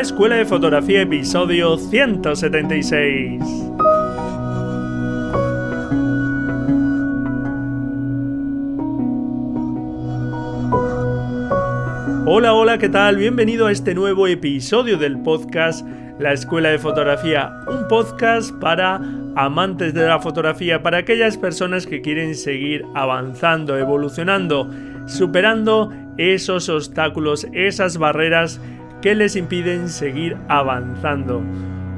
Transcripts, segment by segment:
la Escuela de Fotografía episodio 176. Hola, hola, ¿qué tal? Bienvenido a este nuevo episodio del podcast La Escuela de Fotografía, un podcast para amantes de la fotografía, para aquellas personas que quieren seguir avanzando, evolucionando, superando esos obstáculos, esas barreras que les impiden seguir avanzando.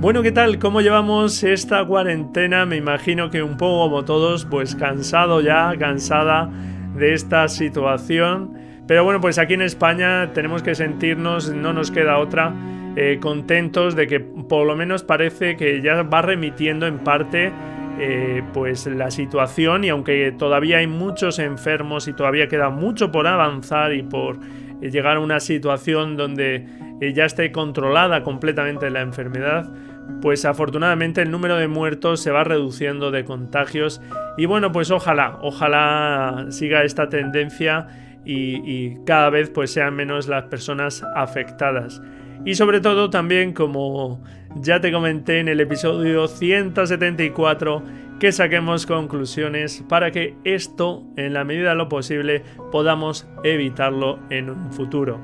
Bueno, ¿qué tal? ¿Cómo llevamos esta cuarentena? Me imagino que un poco como todos, pues cansado ya, cansada de esta situación pero bueno, pues aquí en España tenemos que sentirnos, no nos queda otra, eh, contentos de que por lo menos parece que ya va remitiendo en parte eh, pues la situación y aunque todavía hay muchos enfermos y todavía queda mucho por avanzar y por llegar a una situación donde ya esté controlada completamente la enfermedad, pues afortunadamente el número de muertos se va reduciendo de contagios y bueno pues ojalá, ojalá siga esta tendencia y, cada vez pues sean menos las personas afectadas. Y sobre todo también, como ya te comenté en el episodio 174, que saquemos conclusiones para que esto, en la medida de lo posible, podamos evitarlo en un futuro.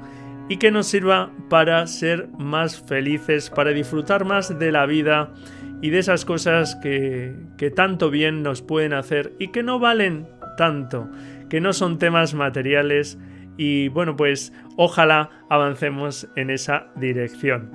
Y que nos sirva para ser más felices, para disfrutar más de la vida y de esas cosas que, que tanto bien nos pueden hacer y que no valen tanto que no son temas materiales y bueno, pues ojalá avancemos en esa dirección.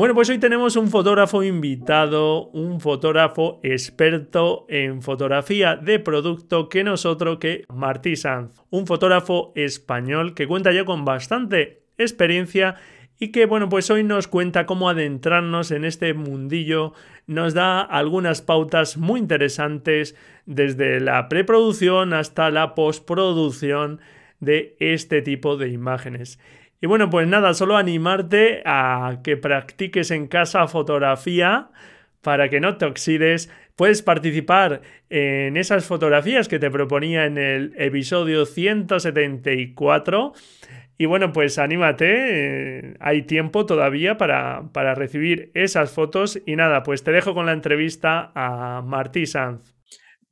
Bueno, pues hoy tenemos un fotógrafo invitado, un fotógrafo experto en fotografía de producto que no es otro que Martí Sanz, un fotógrafo español que cuenta ya con bastante experiencia y que bueno, pues hoy nos cuenta cómo adentrarnos en este mundillo, nos da algunas pautas muy interesantes desde la preproducción hasta la postproducción de este tipo de imágenes. Y bueno, pues nada, solo animarte a que practiques en casa fotografía para que no te oxides. Puedes participar en esas fotografías que te proponía en el episodio 174 y bueno, pues anímate, eh, hay tiempo todavía para, para, recibir esas fotos. Y nada, pues te dejo con la entrevista a Martí Sanz.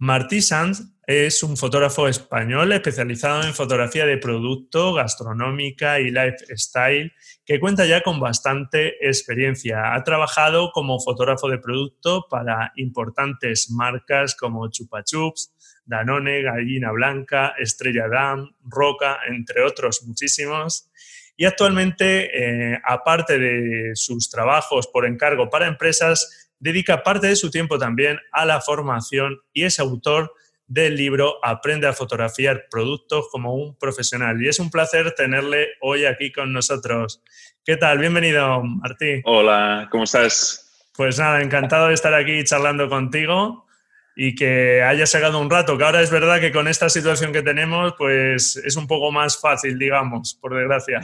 Martí Sanz es un fotógrafo español especializado en fotografía de producto, gastronómica y lifestyle, que cuenta ya con bastante experiencia. Ha trabajado como fotógrafo de producto para importantes marcas como Chupa Chups, Danone, Gallina Blanca, Estrella Damm, Roca, entre otros muchísimos. Y actualmente, eh, aparte de sus trabajos por encargo para empresas, dedica parte de su tiempo también a la formación y es autor del libro Aprende a fotografiar productos como un profesional. Y es un placer tenerle hoy aquí con nosotros. ¿Qué tal? Bienvenido, Martí. Hola, ¿cómo estás? Pues nada, encantado de estar aquí charlando contigo y que haya sacado un rato, que ahora es verdad que con esta situación que tenemos, pues es un poco más fácil, digamos, por desgracia.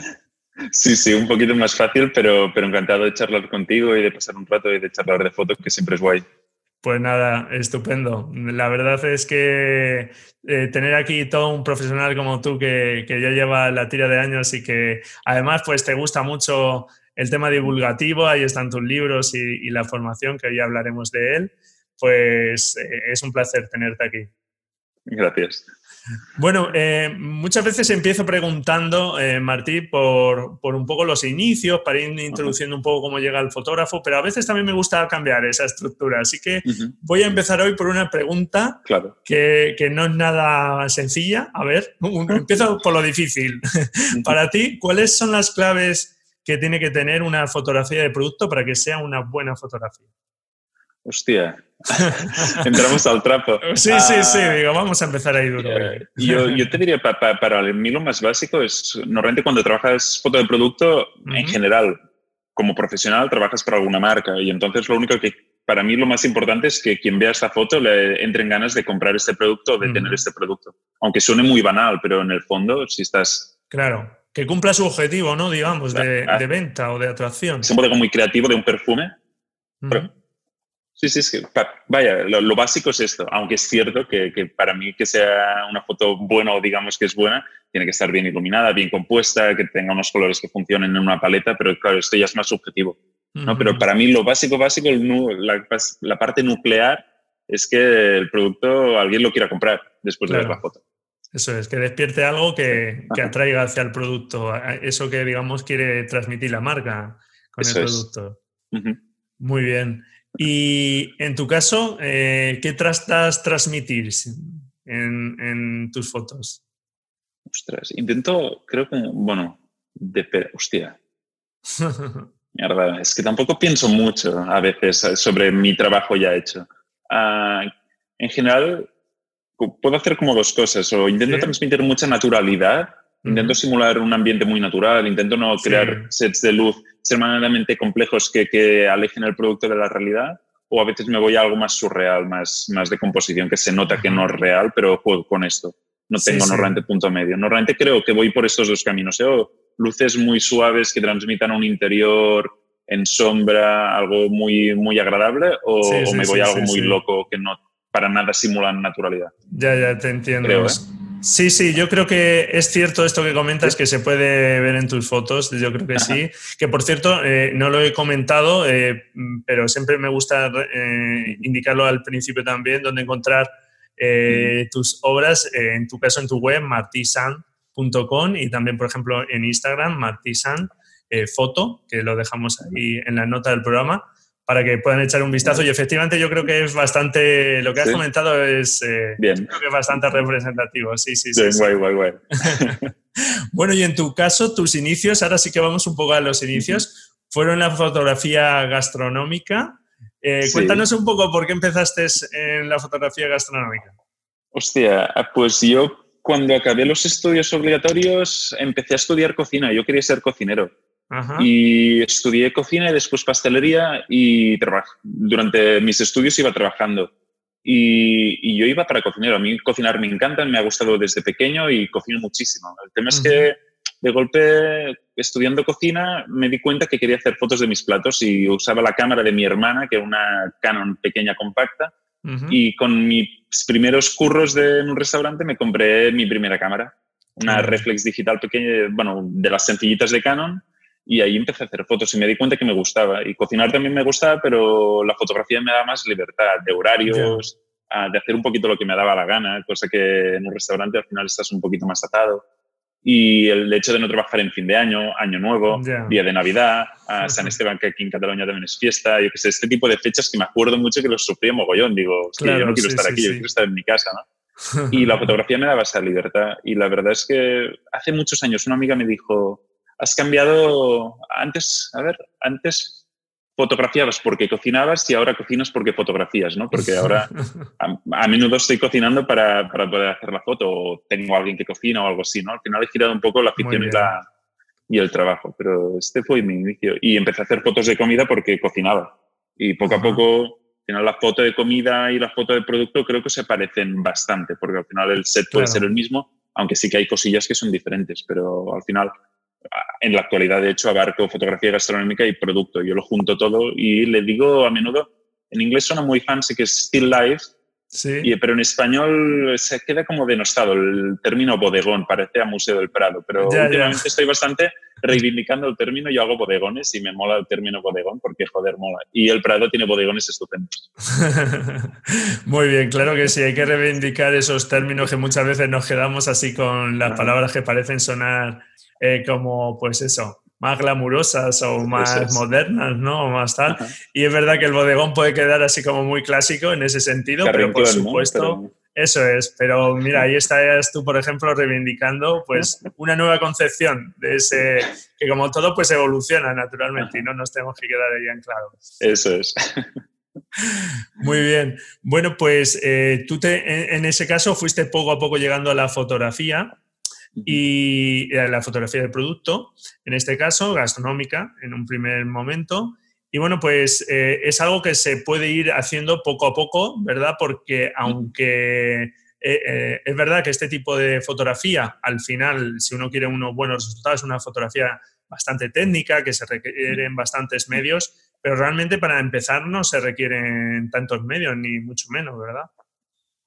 Sí, sí, un poquito más fácil, pero, pero encantado de charlar contigo y de pasar un rato y de charlar de fotos, que siempre es guay. Pues nada, estupendo. La verdad es que eh, tener aquí todo un profesional como tú que, que, ya lleva la tira de años y que además pues te gusta mucho el tema divulgativo, ahí están tus libros y, y la formación, que hoy hablaremos de él pues eh, es un placer tenerte aquí. Gracias. Bueno, eh, muchas veces empiezo preguntando, eh, Martí, por, un poco los inicios, para ir introduciendo un poco cómo llega el fotógrafo, pero a veces también me gusta cambiar esa estructura. Así que voy a empezar hoy por una pregunta que, que, no es nada sencilla. A ver, empiezo por lo difícil. para ti, ¿cuáles son las claves que tiene que tener una fotografía de producto para que sea una buena fotografía? Hostia, entramos al trapo. Sí, sí, sí, ah, digo, vamos a empezar ahí duro. Eh, yo, yo, te diría, para mí lo más básico es, normalmente cuando trabajas foto de producto, en general, como profesional, trabajas para alguna marca y entonces lo único que para mí lo más importante es que quien vea esta foto le entren ganas de comprar este producto o de tener este producto. Aunque suene muy banal, pero en el fondo, si estás... Claro, que cumpla su objetivo, ¿no? Digamos, de, ah. de venta o de atracción. Es un algo muy creativo de un perfume. Sí, sí, sí. Vaya, lo, básico es esto, aunque es cierto que, que, para mí que sea una foto buena o digamos que es buena, tiene que estar bien iluminada, bien compuesta, que tenga unos colores que funcionen en una paleta, pero claro, esto ya es más subjetivo. ¿no? Pero para mí lo básico, básico, la, la, parte nuclear es que el producto alguien lo quiera comprar después de ver la foto. Eso es, que despierte algo que, que, atraiga hacia el producto, eso que digamos quiere transmitir la marca con el producto. Muy bien. Y en tu caso, eh, ¿qué tratas transmitir en, en, tus fotos? Ostras, intento, creo que, bueno, de, hostia. Mierda, es que tampoco pienso mucho a veces sobre mi trabajo ya hecho. Ah, en general, puedo hacer como dos cosas. O intento transmitir mucha naturalidad, intento simular un ambiente muy natural, intento no crear sets de luz extremadamente complejos que, que, alejen el producto de la realidad. O a veces me voy a algo más surreal, más, más de composición, que se nota que no es real, pero juego con esto. No tengo normalmente punto medio. Normalmente creo que voy por estos dos caminos. ¿eh? luces muy suaves que transmitan un interior en sombra, algo muy, muy agradable, o, me voy a algo muy loco que no para nada simulan naturalidad. Ya, ya te entiendo. ¿eh? Sí, sí, yo creo que es cierto esto que comentas, que se puede ver en tus fotos, yo creo que sí. Que por cierto, eh, no lo he comentado, eh, pero siempre me gusta indicarlo al principio también, donde encontrar tus obras, en tu caso en tu web, martisan.com y también, por ejemplo, en Instagram, martisan foto, que lo dejamos ahí en la nota del programa para que puedan echar un vistazo. Y efectivamente yo creo que es bastante, lo que has comentado es, eh, Bien. Creo que bastante representativo. Sí, sí, sí. guay, guay, guay. bueno, y en tu caso, tus inicios, ahora sí que vamos un poco a los inicios, fueron la fotografía gastronómica. Eh, cuéntanos un poco por qué empezaste en la fotografía gastronómica. Hostia, pues yo cuando acabé los estudios obligatorios empecé a estudiar cocina. Yo quería ser cocinero. Y estudié cocina y después pastelería y durante mis estudios iba trabajando. Y, yo iba para cocinero. A mí cocinar me encanta, me ha gustado desde pequeño y cocino muchísimo. El tema es que de golpe, estudiando cocina, me di cuenta que quería hacer fotos de mis platos y usaba la cámara de mi hermana, que era una Canon pequeña compacta. Y con mis primeros curros de, en un restaurante me compré mi primera cámara, una reflex digital pequeña, bueno, de las sencillitas de Canon y ahí empecé a hacer fotos y me di cuenta que me gustaba. Y cocinar también me gustaba, pero la fotografía me da más libertad de horarios, de hacer un poquito lo que me daba la gana, cosa que en un restaurante al final estás un poquito más atado. Y el hecho de no trabajar en fin de año, año nuevo, día de Navidad, a San Esteban, que aquí en Cataluña también es fiesta, yo que sé, este tipo de fechas que me acuerdo mucho que los sufría mogollón. Digo, yo no quiero estar aquí, yo quiero estar en mi casa, ¿no? Y la fotografía me daba esa libertad. Y la verdad es que hace muchos años una amiga me dijo, has cambiado, antes, a ver, antes fotografiabas porque cocinabas y ahora cocinas porque fotografías, ¿no? Porque ahora a, menudo estoy cocinando para, para, poder hacer la foto o tengo a alguien que cocina o algo así, ¿no? Al final he girado un poco la afición y, la, y el trabajo, pero este fue mi inicio. Y empecé a hacer fotos de comida porque cocinaba. Y poco a poco, al final la foto de comida y la foto de producto creo que se parecen bastante, porque al final el set puede ser el mismo, aunque sí que hay cosillas que son diferentes, pero al final en la actualidad, de hecho, abarco fotografía gastronómica y producto. Yo lo junto todo y le digo a menudo, en inglés suena muy fancy que es still life, sí. pero en español se queda como denostado el término bodegón, parece a Museo del Prado, pero últimamente estoy bastante reivindicando el término, yo hago bodegones y me mola el término bodegón porque joder, mola. Y el Prado tiene bodegones estupendos. Muy bien, claro que sí, hay que reivindicar esos términos que muchas veces nos quedamos así con las palabras que parecen sonar eh, como, pues eso, más glamurosas o más modernas, ¿no? O más tal. Y es verdad que el bodegón puede quedar así como muy clásico en ese sentido, pero por supuesto... Eso es, pero mira, ahí estás tú, por ejemplo, reivindicando pues una nueva concepción de ese, que como todo pues evoluciona naturalmente y no nos tenemos que quedar ahí anclados. Eso es. Muy bien. Bueno, pues eh, tú te, en, ese caso fuiste poco a poco llegando a la fotografía y la fotografía del producto, en este caso gastronómica en un primer momento. Y bueno, pues eh, es algo que se puede ir haciendo poco a poco, ¿verdad? Porque aunque eh, eh, es verdad que este tipo de fotografía, al final, si uno quiere unos buenos resultados, es una fotografía bastante técnica, que se requieren bastantes medios, pero realmente para empezar no se requieren tantos medios, ni mucho menos, ¿verdad?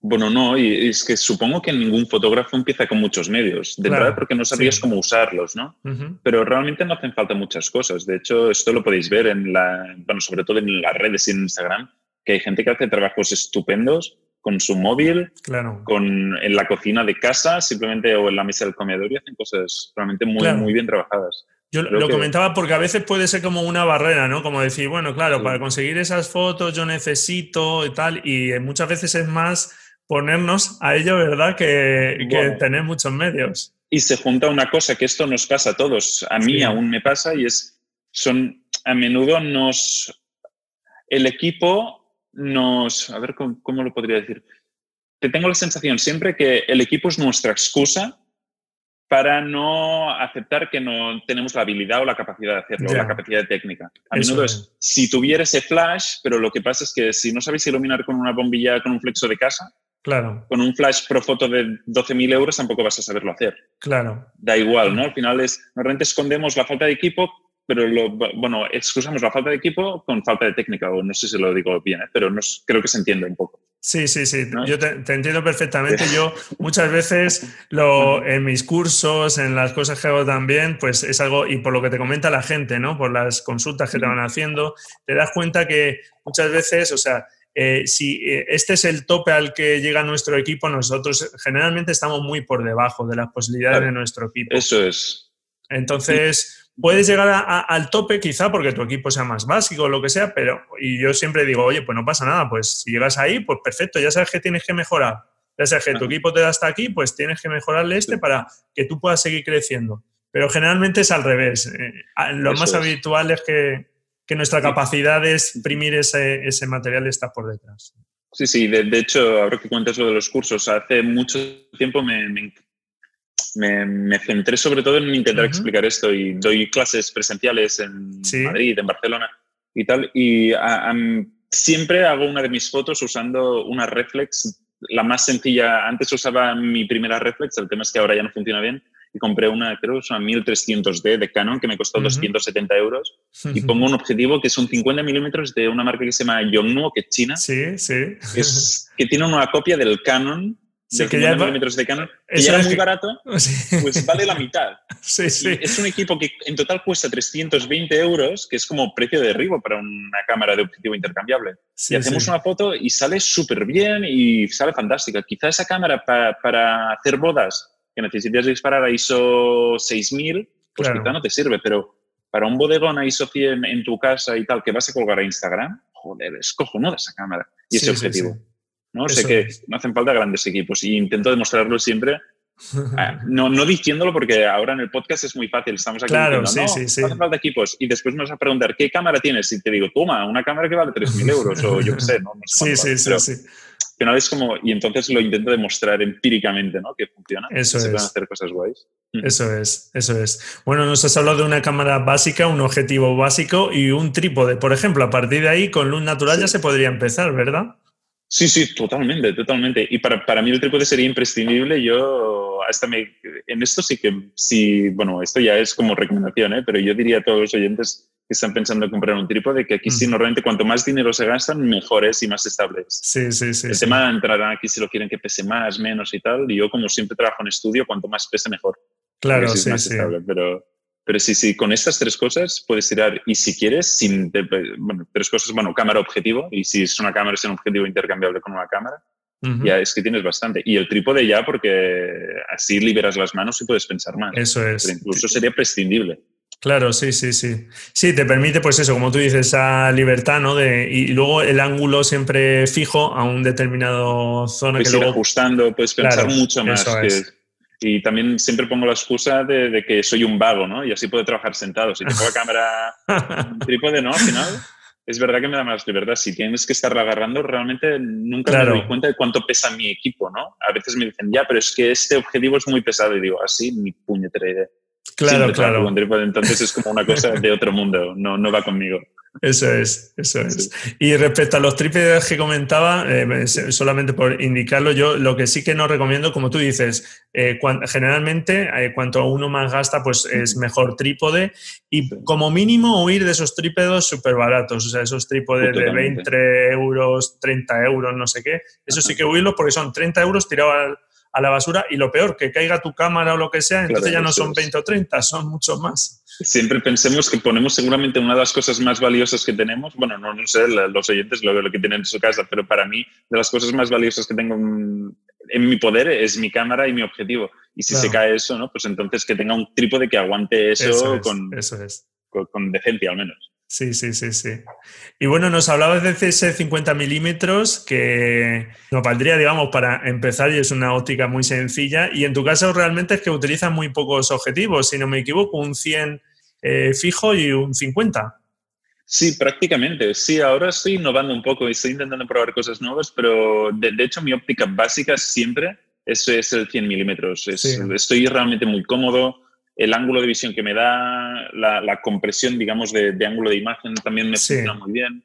Bueno, no, y es que supongo que ningún fotógrafo empieza con muchos medios, de verdad porque no sabías cómo usarlos, ¿no? Pero realmente no hacen falta muchas cosas. De hecho, esto lo podéis ver en la, bueno, sobre todo en las redes y en Instagram, que hay gente que hace trabajos estupendos con su móvil, claro. con, en la cocina de casa, simplemente o en la mesa del comedor y hacen cosas realmente muy, muy bien trabajadas. Yo lo comentaba porque a veces puede ser como una barrera, ¿no? Como decir, bueno, claro, para conseguir esas fotos yo necesito y tal, y muchas veces es más ponernos a ello, ¿verdad? Que, tener muchos medios. Y se junta una cosa que esto nos pasa a todos, a mí aún me pasa, y es, son, a menudo nos, el equipo nos, a ver cómo, cómo lo podría decir, te tengo la sensación siempre que el equipo es nuestra excusa para no aceptar que no tenemos la habilidad o la capacidad de hacerlo, la capacidad técnica. A menudo es, si tuviera ese flash, pero lo que pasa es que si no sabéis iluminar con una bombilla, con un flexo de casa, claro. con un flash pro foto de 12.000 euros tampoco vas a saberlo hacer. Claro. Da igual, ¿no? Al final es, normalmente escondemos la falta de equipo, pero lo, bueno, excusamos la falta de equipo con falta de técnica, o no sé si lo digo bien, ¿eh? pero no, creo que se entiende un poco. Sí, sí, sí, yo te, entiendo perfectamente. Yo muchas veces lo, en mis cursos, en las cosas que hago también, pues es algo, y por lo que te comenta la gente, ¿no? Por las consultas que te van haciendo, te das cuenta que muchas veces, o sea, eh, si eh, este es el tope al que llega nuestro equipo, nosotros generalmente estamos muy por debajo de las posibilidades de nuestro equipo. Eso es. Entonces, puedes llegar al tope quizá porque tu equipo sea más básico o lo que sea, pero y yo siempre digo, oye, pues no pasa nada, pues si llegas ahí, pues perfecto, ya sabes que tienes que mejorar. Ya sabes que tu equipo te da hasta aquí, pues tienes que mejorarle este para que tú puedas seguir creciendo. Pero generalmente es al revés. Eh, lo más habitual es que, nuestra capacidad de exprimir ese, material está por detrás. Sí, sí, de, hecho, ahora que cuentas lo de los cursos, hace mucho tiempo me, me, me, centré sobre todo en intentar explicar esto y doy clases presenciales en Madrid, en Barcelona y tal. Y siempre hago una de mis fotos usando una reflex, la más sencilla. Antes usaba mi primera reflex, el tema es que ahora ya no funciona bien. Y compré una, creo que es una 1300D de Canon que me costó 270 euros. Y pongo un objetivo que son 50 milímetros de una marca que se llama Yongnuo, que es china. Sí, sí. Que, que tiene una copia del Canon Sí, que ya milímetros de Canon, y era muy barato, pues vale la mitad. Sí, sí. Es un equipo que en total cuesta 320 euros, que es como precio de derribo para una cámara de objetivo intercambiable. y hacemos una foto y sale súper bien y sale fantástica. Quizá esa cámara para hacer bodas que necesitas disparar a ISO 6000, pues quizá no te sirve, pero para un bodegón a ISO 100 en tu casa y tal, que vas a colgar a Instagram, joder, es cojonuda esa cámara y ese objetivo. ¿no? sé que no hacen falta grandes equipos y intento demostrarlo siempre. Ah, no, no diciéndolo porque ahora en el podcast es muy fácil, estamos aquí claro, diciendo, sí, no, sí, no hace falta equipos y después me vas a preguntar, ¿qué cámara tienes? Y te digo, toma, una cámara que vale 3.000 euros o yo qué sé, ¿no? sí, sí, sí, sí. Final es como, y entonces lo intento demostrar empíricamente, ¿no? Que funciona. Eso se es. pueden hacer cosas guays. Eso es, eso es. Bueno, nos has hablado de una cámara básica, un objetivo básico y un trípode. Por ejemplo, a partir de ahí, con luz natural ya se podría empezar, ¿verdad? Sí, sí, totalmente, totalmente. Y para, para mí el trípode sería imprescindible. Yo hasta me, en esto sí que, sí, bueno, esto ya es como recomendación, ¿eh? pero yo diría a todos los oyentes que están pensando en comprar un trípode que aquí sí, normalmente cuanto más dinero se gastan, mejores y más estables. Sí, sí, sí. El tema entrará aquí si lo quieren que pese más, menos y tal. Y yo, como siempre trabajo en estudio, cuanto más pese, mejor. Claro, sí, sí. Estable, pero, pero sí, sí, con estas tres cosas puedes tirar, y si quieres, sin, bueno, tres cosas, bueno, cámara objetivo, y si es una cámara, es un objetivo intercambiable con una cámara, ya es que tienes bastante. Y el trípode ya, porque así liberas las manos y puedes pensar más. Eso es. Pero incluso sería prescindible. Claro, sí, sí, sí. Sí, te permite, pues eso, como tú dices, esa libertad, ¿no? De, y luego el ángulo siempre fijo a un determinado zona. Puedes que ir luego... ajustando, puedes pensar mucho más. Que, y también siempre pongo la excusa de, que soy un vago, ¿no? Y así puedo trabajar sentado. Si tengo la cámara trípode, ¿no? Al final, es verdad que me da más libertad. Si tienes que estar agarrando, realmente nunca me doy cuenta de cuánto pesa mi equipo, ¿no? A veces me dicen, ya, pero es que este objetivo es muy pesado. Y digo, así, mi puñetera idea. Claro, claro. entonces es como una cosa de otro mundo, no, no va conmigo. Eso es, eso es. Y respecto a los trípodes que comentaba, eh, solamente por indicarlo, yo lo que sí que no recomiendo, como tú dices, eh, generalmente eh, cuanto uno más gasta, pues es mejor trípode y como mínimo huir de esos trípodes súper baratos, o sea, esos trípodes de 20 euros, 30 euros, no sé qué, eso sí que huirlos porque son 30 euros tirados a la basura y lo peor, que caiga tu cámara o lo que sea, entonces ya no son 20 o 30, son mucho más siempre pensemos que ponemos seguramente una de las cosas más valiosas que tenemos, bueno, no, no sé los oyentes lo, lo que tienen en su casa, pero para mí de las cosas más valiosas que tengo en, mi poder es mi cámara y mi objetivo. Y si se cae eso, ¿no? Pues entonces que tenga un trípode que aguante eso, con, eso es. con decencia al menos. Sí, sí, sí, sí. Y bueno, nos hablabas de CS 50 milímetros que nos valdría, digamos, para empezar y es una óptica muy sencilla. Y en tu caso realmente es que utilizas muy pocos objetivos, si no me equivoco, un 100 eh, fijo y un 50. Sí, prácticamente. Sí, ahora estoy innovando un poco y estoy intentando probar cosas nuevas, pero de, hecho mi óptica básica siempre es, es el 100 milímetros. Estoy realmente muy cómodo el ángulo de visión que me da, la, compresión, digamos, de, ángulo de imagen también me funciona muy bien.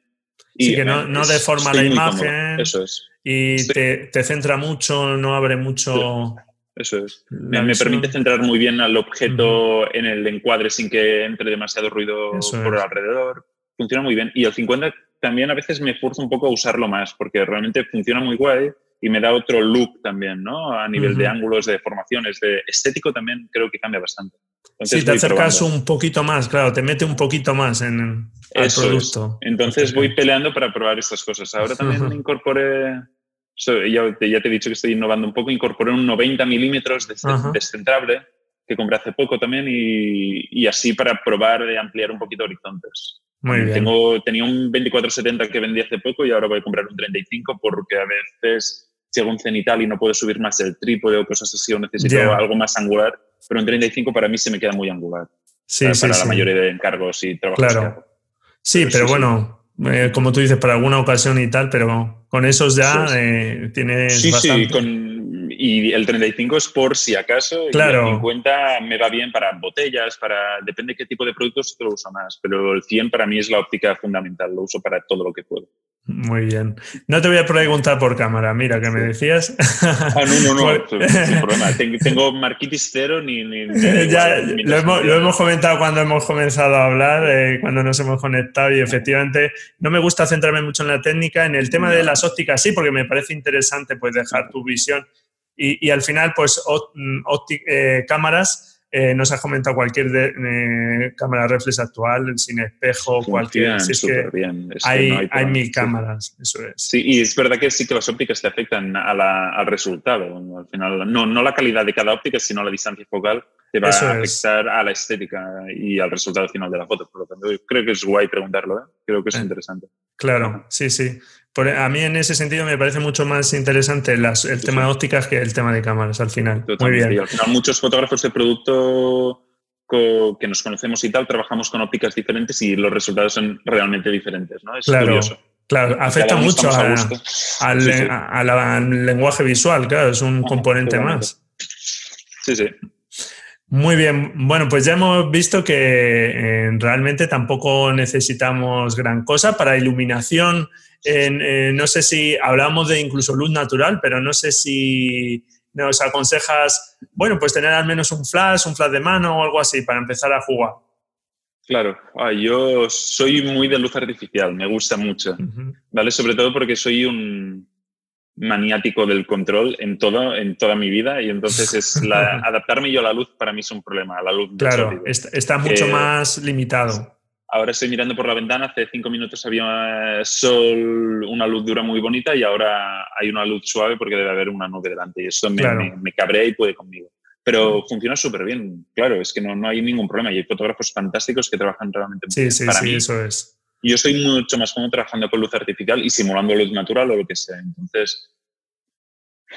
Y sí, que no, no deforma la imagen. Eso es. Y te, te, centra mucho, no abre mucho. Eso es. Me, me, permite centrar muy bien al objeto en el encuadre sin que entre demasiado ruido por alrededor. Funciona muy bien. Y el 50 también a veces me esfuerzo un poco a usarlo más porque realmente funciona muy guay y me da otro look también, ¿no? A nivel de ángulos, de formaciones, de estético también creo que cambia bastante. sí, te acercas un poquito más, claro, te mete un poquito más en el producto. Entonces voy peleando para probar estas cosas. Ahora también incorporé, ya, te, ya, te he dicho que estoy innovando un poco, incorporé un 90 milímetros descentrable que compré hace poco también y, y, así para probar de ampliar un poquito horizontes. Muy bien. Tengo, tenía un 24-70 que vendí hace poco y ahora voy a comprar un 35 porque a veces llego un cenital y no puedo subir más el trípode o cosas así, o necesito algo más angular, pero en 35 para mí se me queda muy angular. Sí, para, sí, para la mayoría de encargos y trabajos. Claro. Sí, pero, bueno, eh, como tú dices, para alguna ocasión y tal, pero con esos ya eh, tienes sí, bastante. Sí, con, y el 35 es por si acaso. Claro. Y el 50 me va bien para botellas, para depende qué tipo de productos te lo uso más. Pero el 100 para mí es la óptica fundamental. Lo uso para todo lo que puedo. Muy bien. No te voy a preguntar por cámara, mira, que me decías. Ah, no, no, no, sin problema. Tengo marquitis cero ni... ni, ya, lo, hemos, lo, hemos, comentado cuando hemos comenzado a hablar, eh, cuando nos hemos conectado y efectivamente no me gusta centrarme mucho en la técnica. En el tema de las ópticas sí, porque me parece interesante pues dejar tu visión y, y al final pues mm, eh, cámaras eh, nos has comentado cualquier eh, cámara reflex actual, sin espejo, cualquier. es que bien. hay, hay, mil cámaras, eso es. Sí, y es verdad que sí que las ópticas te afectan al resultado. Al final, no, no la calidad de cada óptica, sino la distancia focal te va a afectar a la estética y al resultado final de la foto. Por lo tanto, creo que es guay preguntarlo, ¿eh? creo que es interesante. Claro, sí, sí. A mí en ese sentido me parece mucho más interesante el tema de ópticas que el tema de cámaras al final. Muy bien. al final muchos fotógrafos de producto que nos conocemos y tal, trabajamos con ópticas diferentes y los resultados son realmente diferentes, ¿no? Es claro. curioso. Claro, afecta mucho al, lenguaje visual, claro, es un componente más. Sí, sí. Muy bien, bueno, pues ya hemos visto que eh, realmente tampoco necesitamos gran cosa para iluminación. Eh, no sé si hablamos de incluso luz natural, pero no sé si nos aconsejas, bueno, pues tener al menos un flash, un flash de mano o algo así para empezar a jugar. Claro, ah, yo soy muy de luz artificial, me gusta mucho, ¿vale? Sobre todo porque soy un, maniático del control en, todo, en toda mi vida y entonces es adaptarme yo a la luz para mí es un problema, a la luz. Claro, está, mucho más limitado. Ahora estoy mirando por la ventana, hace cinco minutos había sol, una luz dura muy bonita y ahora hay una luz suave porque debe haber una nube delante y eso me, me, cabrea y puede conmigo. Pero funciona súper bien, claro, es que no, no, hay ningún problema y hay fotógrafos fantásticos que trabajan realmente sí, Sí, sí, eso es yo soy mucho más cómodo trabajando con luz artificial y simulando luz natural o lo que sea. Entonces,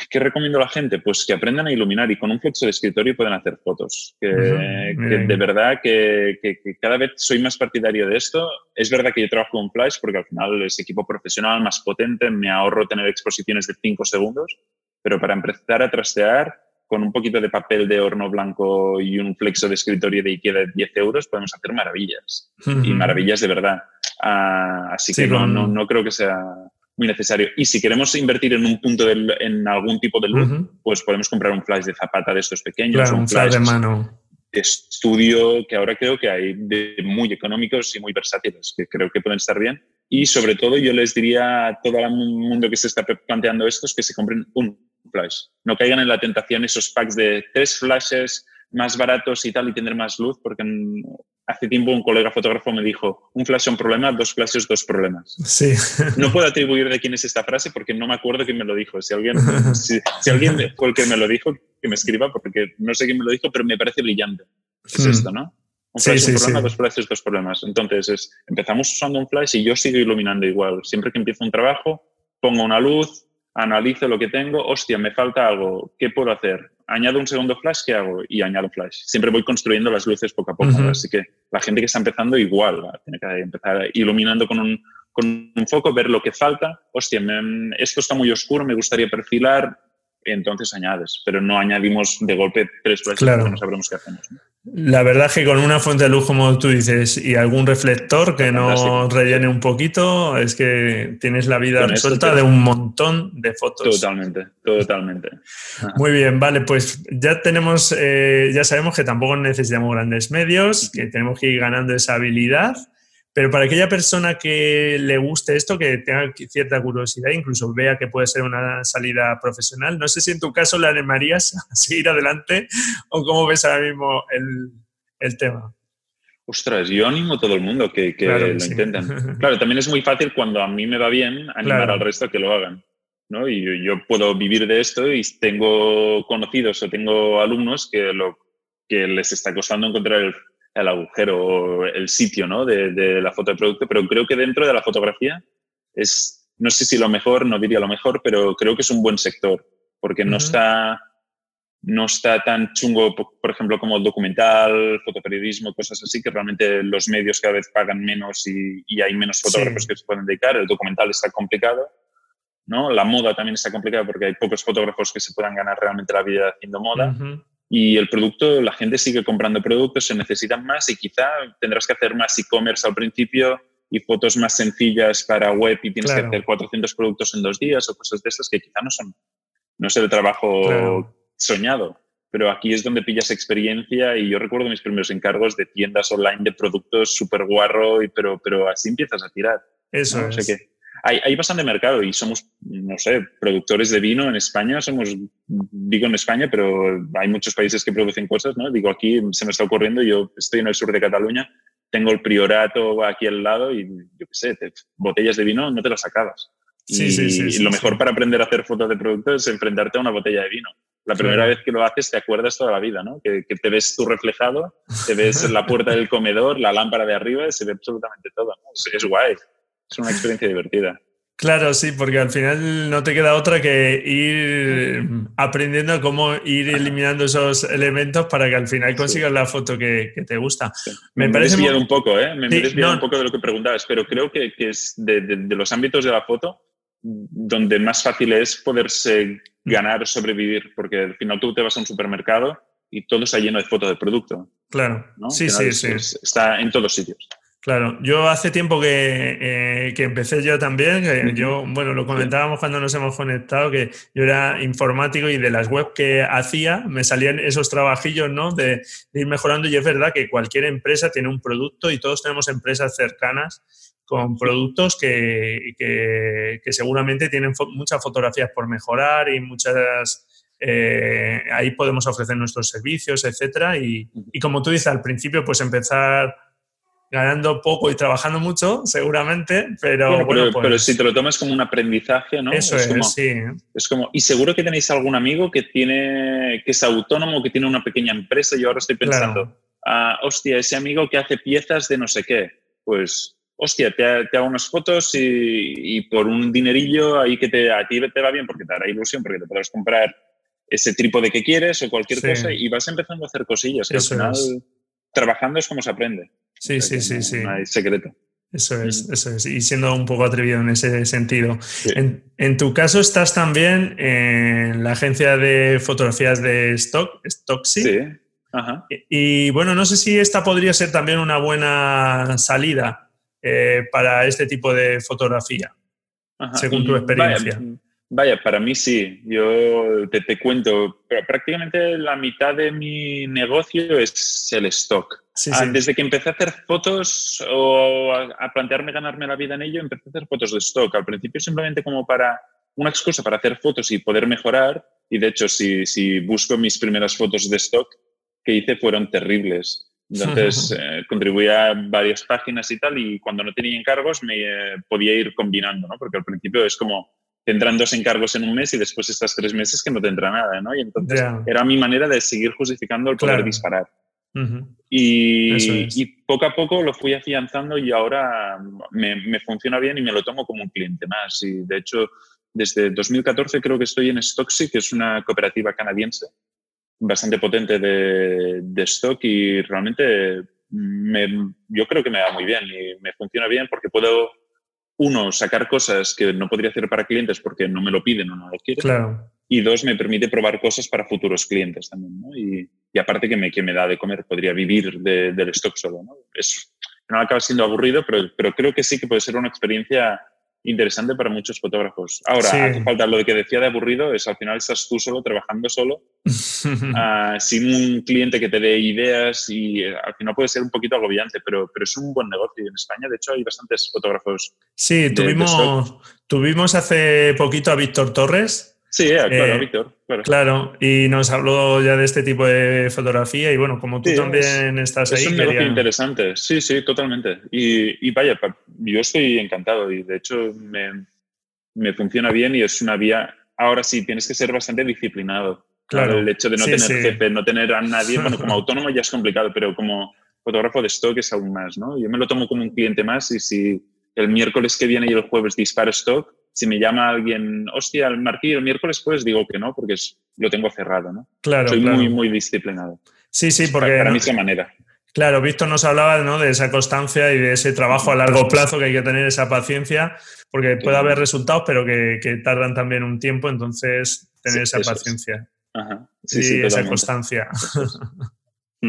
¿qué recomiendo a la gente? Pues que aprendan a iluminar y con un flexo de escritorio pueden hacer fotos. Que, de verdad que, cada vez soy más partidario de esto. Es verdad que yo trabajo con flash porque al final es equipo profesional más potente, me ahorro tener exposiciones de 5 segundos, pero para empezar a trastear con un poquito de papel de horno blanco y un flexo de escritorio de Ikea de 10 euros, podemos hacer maravillas. Y maravillas de verdad. Ah, así que no, no, no, creo que sea muy necesario. Y si queremos invertir en un punto, de, en algún tipo de luz, pues podemos comprar un flash de zapata de estos pequeños. un, flash, de mano. De estudio, que ahora creo que hay de muy económicos y muy versátiles, que creo que pueden estar bien. Y sobre todo yo les diría a todo el mundo que se está planteando esto es que se compren un flash. No caigan en la tentación esos packs de tres flashes más baratos y tal y tener más luz, porque hace tiempo un colega fotógrafo me dijo, un flash es un problema, dos flashes, dos problemas. Sí. No puedo atribuir de quién es esta frase porque no me acuerdo quién me lo dijo. Si alguien, si, alguien fue el que me lo dijo, que me escriba porque no sé quién me lo dijo, pero me parece brillante. Es hmm. esto, ¿no? Un flash es un problema, dos flashes, dos problemas. Entonces, es, empezamos usando un flash y yo sigo iluminando igual. Siempre que empiezo un trabajo, pongo una luz, analizo lo que tengo, hostia, me falta algo, ¿qué puedo hacer? Añado un segundo flash, ¿qué hago? Y añado flash. Siempre voy construyendo las luces poco a poco, así que la gente que está empezando igual, tiene que empezar iluminando con un, con un foco, ver lo que falta, hostia, esto está muy oscuro, me gustaría perfilar, entonces añades, pero no añadimos de golpe tres flashes claro. no sabremos qué hacemos. La verdad es que con una fuente de luz, como tú dices, y algún reflector que no rellene un poquito, es que tienes la vida resuelta de un montón de fotos. Totalmente, totalmente. Muy bien, vale, pues ya tenemos, eh, ya sabemos que tampoco necesitamos grandes medios, que tenemos que ir ganando esa habilidad. Pero para aquella persona que le guste esto, que tenga cierta curiosidad, incluso vea que puede ser una salida profesional, no sé si en tu caso le animarías a seguir adelante o cómo ves ahora mismo el, tema. Ostras, yo animo a todo el mundo que, lo intenten. Claro, también es muy fácil cuando a mí me va bien animar al resto a que lo hagan. ¿no? Y yo, puedo vivir de esto y tengo conocidos o tengo alumnos que, lo, que les está costando encontrar el, el agujero o el sitio ¿no? de, de, la foto de producto, pero creo que dentro de la fotografía es, no sé si lo mejor, no diría lo mejor, pero creo que es un buen sector, porque no, está, no está tan chungo, por ejemplo, como el documental, fotoperiodismo, cosas así, que realmente los medios cada vez pagan menos y, y hay menos fotógrafos que se pueden dedicar. El documental está complicado. ¿no? La moda también está complicada porque hay pocos fotógrafos que se puedan ganar realmente la vida haciendo moda y el producto, la gente sigue comprando productos, se necesitan más y quizá tendrás que hacer más e-commerce al principio y fotos más sencillas para web y tienes que hacer 400 productos en dos días o cosas de esas que quizá no son, no es el trabajo soñado. Pero aquí es donde pillas experiencia y yo recuerdo mis primeros encargos de tiendas online de productos súper guarro, y, pero, pero así empiezas a tirar. Eso ¿no? es. Sé que, hay, hay, bastante mercado y somos, no sé, productores de vino en España, somos, digo en España, pero hay muchos países que producen cosas, ¿no? Digo, aquí se me está ocurriendo, yo estoy en el sur de Cataluña, tengo el priorato aquí al lado y yo qué sé, botellas de vino no te las acabas. Sí, y, sí, sí, y lo mejor para aprender a hacer fotos de productos es enfrentarte a una botella de vino. La primera vez que lo haces te acuerdas toda la vida, ¿no? Que, que, te ves tú reflejado, te ves la puerta del comedor, la lámpara de arriba, se ve absolutamente todo. ¿no? Es, es guay es una experiencia divertida. Claro, sí, porque al final no te queda otra que ir aprendiendo cómo ir eliminando esos elementos para que al final consigas la foto que, te gusta. Me, me, he desviado un poco, ¿eh? Me, he desviado un poco de lo que preguntabas, pero creo que, es de, los ámbitos de la foto donde más fácil es poderse ganar o sobrevivir, porque al final tú te vas a un supermercado y todo está lleno de fotos de producto. Claro, sí, sí, sí. está en todos sitios. Claro, yo hace tiempo que, eh, que empecé yo también, que yo, bueno, lo comentábamos cuando nos hemos conectado, que yo era informático y de las webs que hacía me salían esos trabajillos, ¿no? De, ir mejorando. Y es verdad que cualquier empresa tiene un producto y todos tenemos empresas cercanas con productos que, que, que seguramente tienen muchas fotografías por mejorar y muchas... Eh, ahí podemos ofrecer nuestros servicios, etcétera. Y, y como tú dices, al principio, pues empezar ganando poco y trabajando mucho, seguramente, pero bueno, pues pero, si te lo tomas como un aprendizaje, ¿no? Eso es, como, sí. Es como, y seguro que tenéis algún amigo que tiene, que es autónomo, que tiene una pequeña empresa, y ahora estoy pensando, ah, hostia, ese amigo que hace piezas de no sé qué, pues, hostia, te, hago unas fotos y, por un dinerillo ahí que te, a ti te va bien porque te hará ilusión, porque te podrás comprar ese trípode que quieres o cualquier cosa y vas empezando a hacer cosillas, que al final trabajando es como se aprende. Sí, sí, sí, sí. No hay secreto. Eso es, eso es. Y siendo un poco atrevido en ese sentido. En, tu caso estás también en la agencia de fotografías de Stock, Stocksy. Sí. Ajá. Y, bueno, no sé si esta podría ser también una buena salida eh, para este tipo de fotografía, según tu experiencia. Vaya, para mí sí. Yo te, te cuento, prácticamente la mitad de mi negocio es el stock. Ah, desde que empecé a hacer fotos o a, plantearme ganarme la vida en ello, empecé a hacer fotos de stock. Al principio simplemente como para una excusa para hacer fotos y poder mejorar. Y de hecho, si, si busco mis primeras fotos de stock que hice fueron terribles. Entonces, eh, contribuía a varias páginas y tal, y cuando no tenía encargos me eh, podía ir combinando, ¿no? Porque al principio es como, tendrán dos encargos en un mes y después estas tres meses que no tendrá nada, ¿no? Y entonces era mi manera de seguir justificando el poder disparar. Y, poco a poco lo fui afianzando y ahora me, funciona bien y me lo tomo como un cliente más. Y de hecho, desde 2014 creo que estoy en Stocksy, que es una cooperativa canadiense bastante potente de, de stock y realmente yo creo que me va muy bien y me funciona bien porque puedo, uno, sacar cosas que no podría hacer para clientes porque no me lo piden o no lo quieren. Claro y dos, me permite probar cosas para futuros clientes también. ¿no? Y, y, aparte que me, que me da de comer, podría vivir del stock solo. ¿no? Es, no acaba siendo aburrido, pero, pero creo que sí que puede ser una experiencia interesante para muchos fotógrafos. Ahora, hace falta lo que decía de aburrido, es al final estás tú solo, trabajando solo, uh, sin un cliente que te dé ideas y eh, al final puede ser un poquito agobiante, pero, pero es un buen negocio. En España, de hecho, hay bastantes fotógrafos. Sí, tuvimos, tuvimos hace poquito a Víctor Torres, Sí, eh, claro, eh, Víctor. Claro. y nos habló ya de este tipo de fotografía y bueno, como tú también estás ahí. Es un negocio interesante, sí, sí, totalmente. Y, vaya, yo estoy encantado y de hecho me, me, funciona bien y es una vía. Ahora sí, tienes que ser bastante disciplinado. Claro. El hecho de no tener jefe, no tener a nadie, bueno, como autónomo ya es complicado, pero como fotógrafo de stock es aún más, ¿no? Yo me lo tomo como un cliente más y si el miércoles que viene y el jueves disparo stock, si me llama alguien, hostia, el martillo el miércoles, pues digo que no, porque es, lo tengo cerrado, ¿no? Claro, Soy muy, muy disciplinado. Sí, sí, porque... Para, mí es manera. Claro, Víctor nos hablaba ¿no? de esa constancia y de ese trabajo a largo plazo que hay que tener esa paciencia, porque puede haber resultados, pero que, tardan también un tiempo, entonces tener esa paciencia. Ajá. Sí, sí, esa constancia.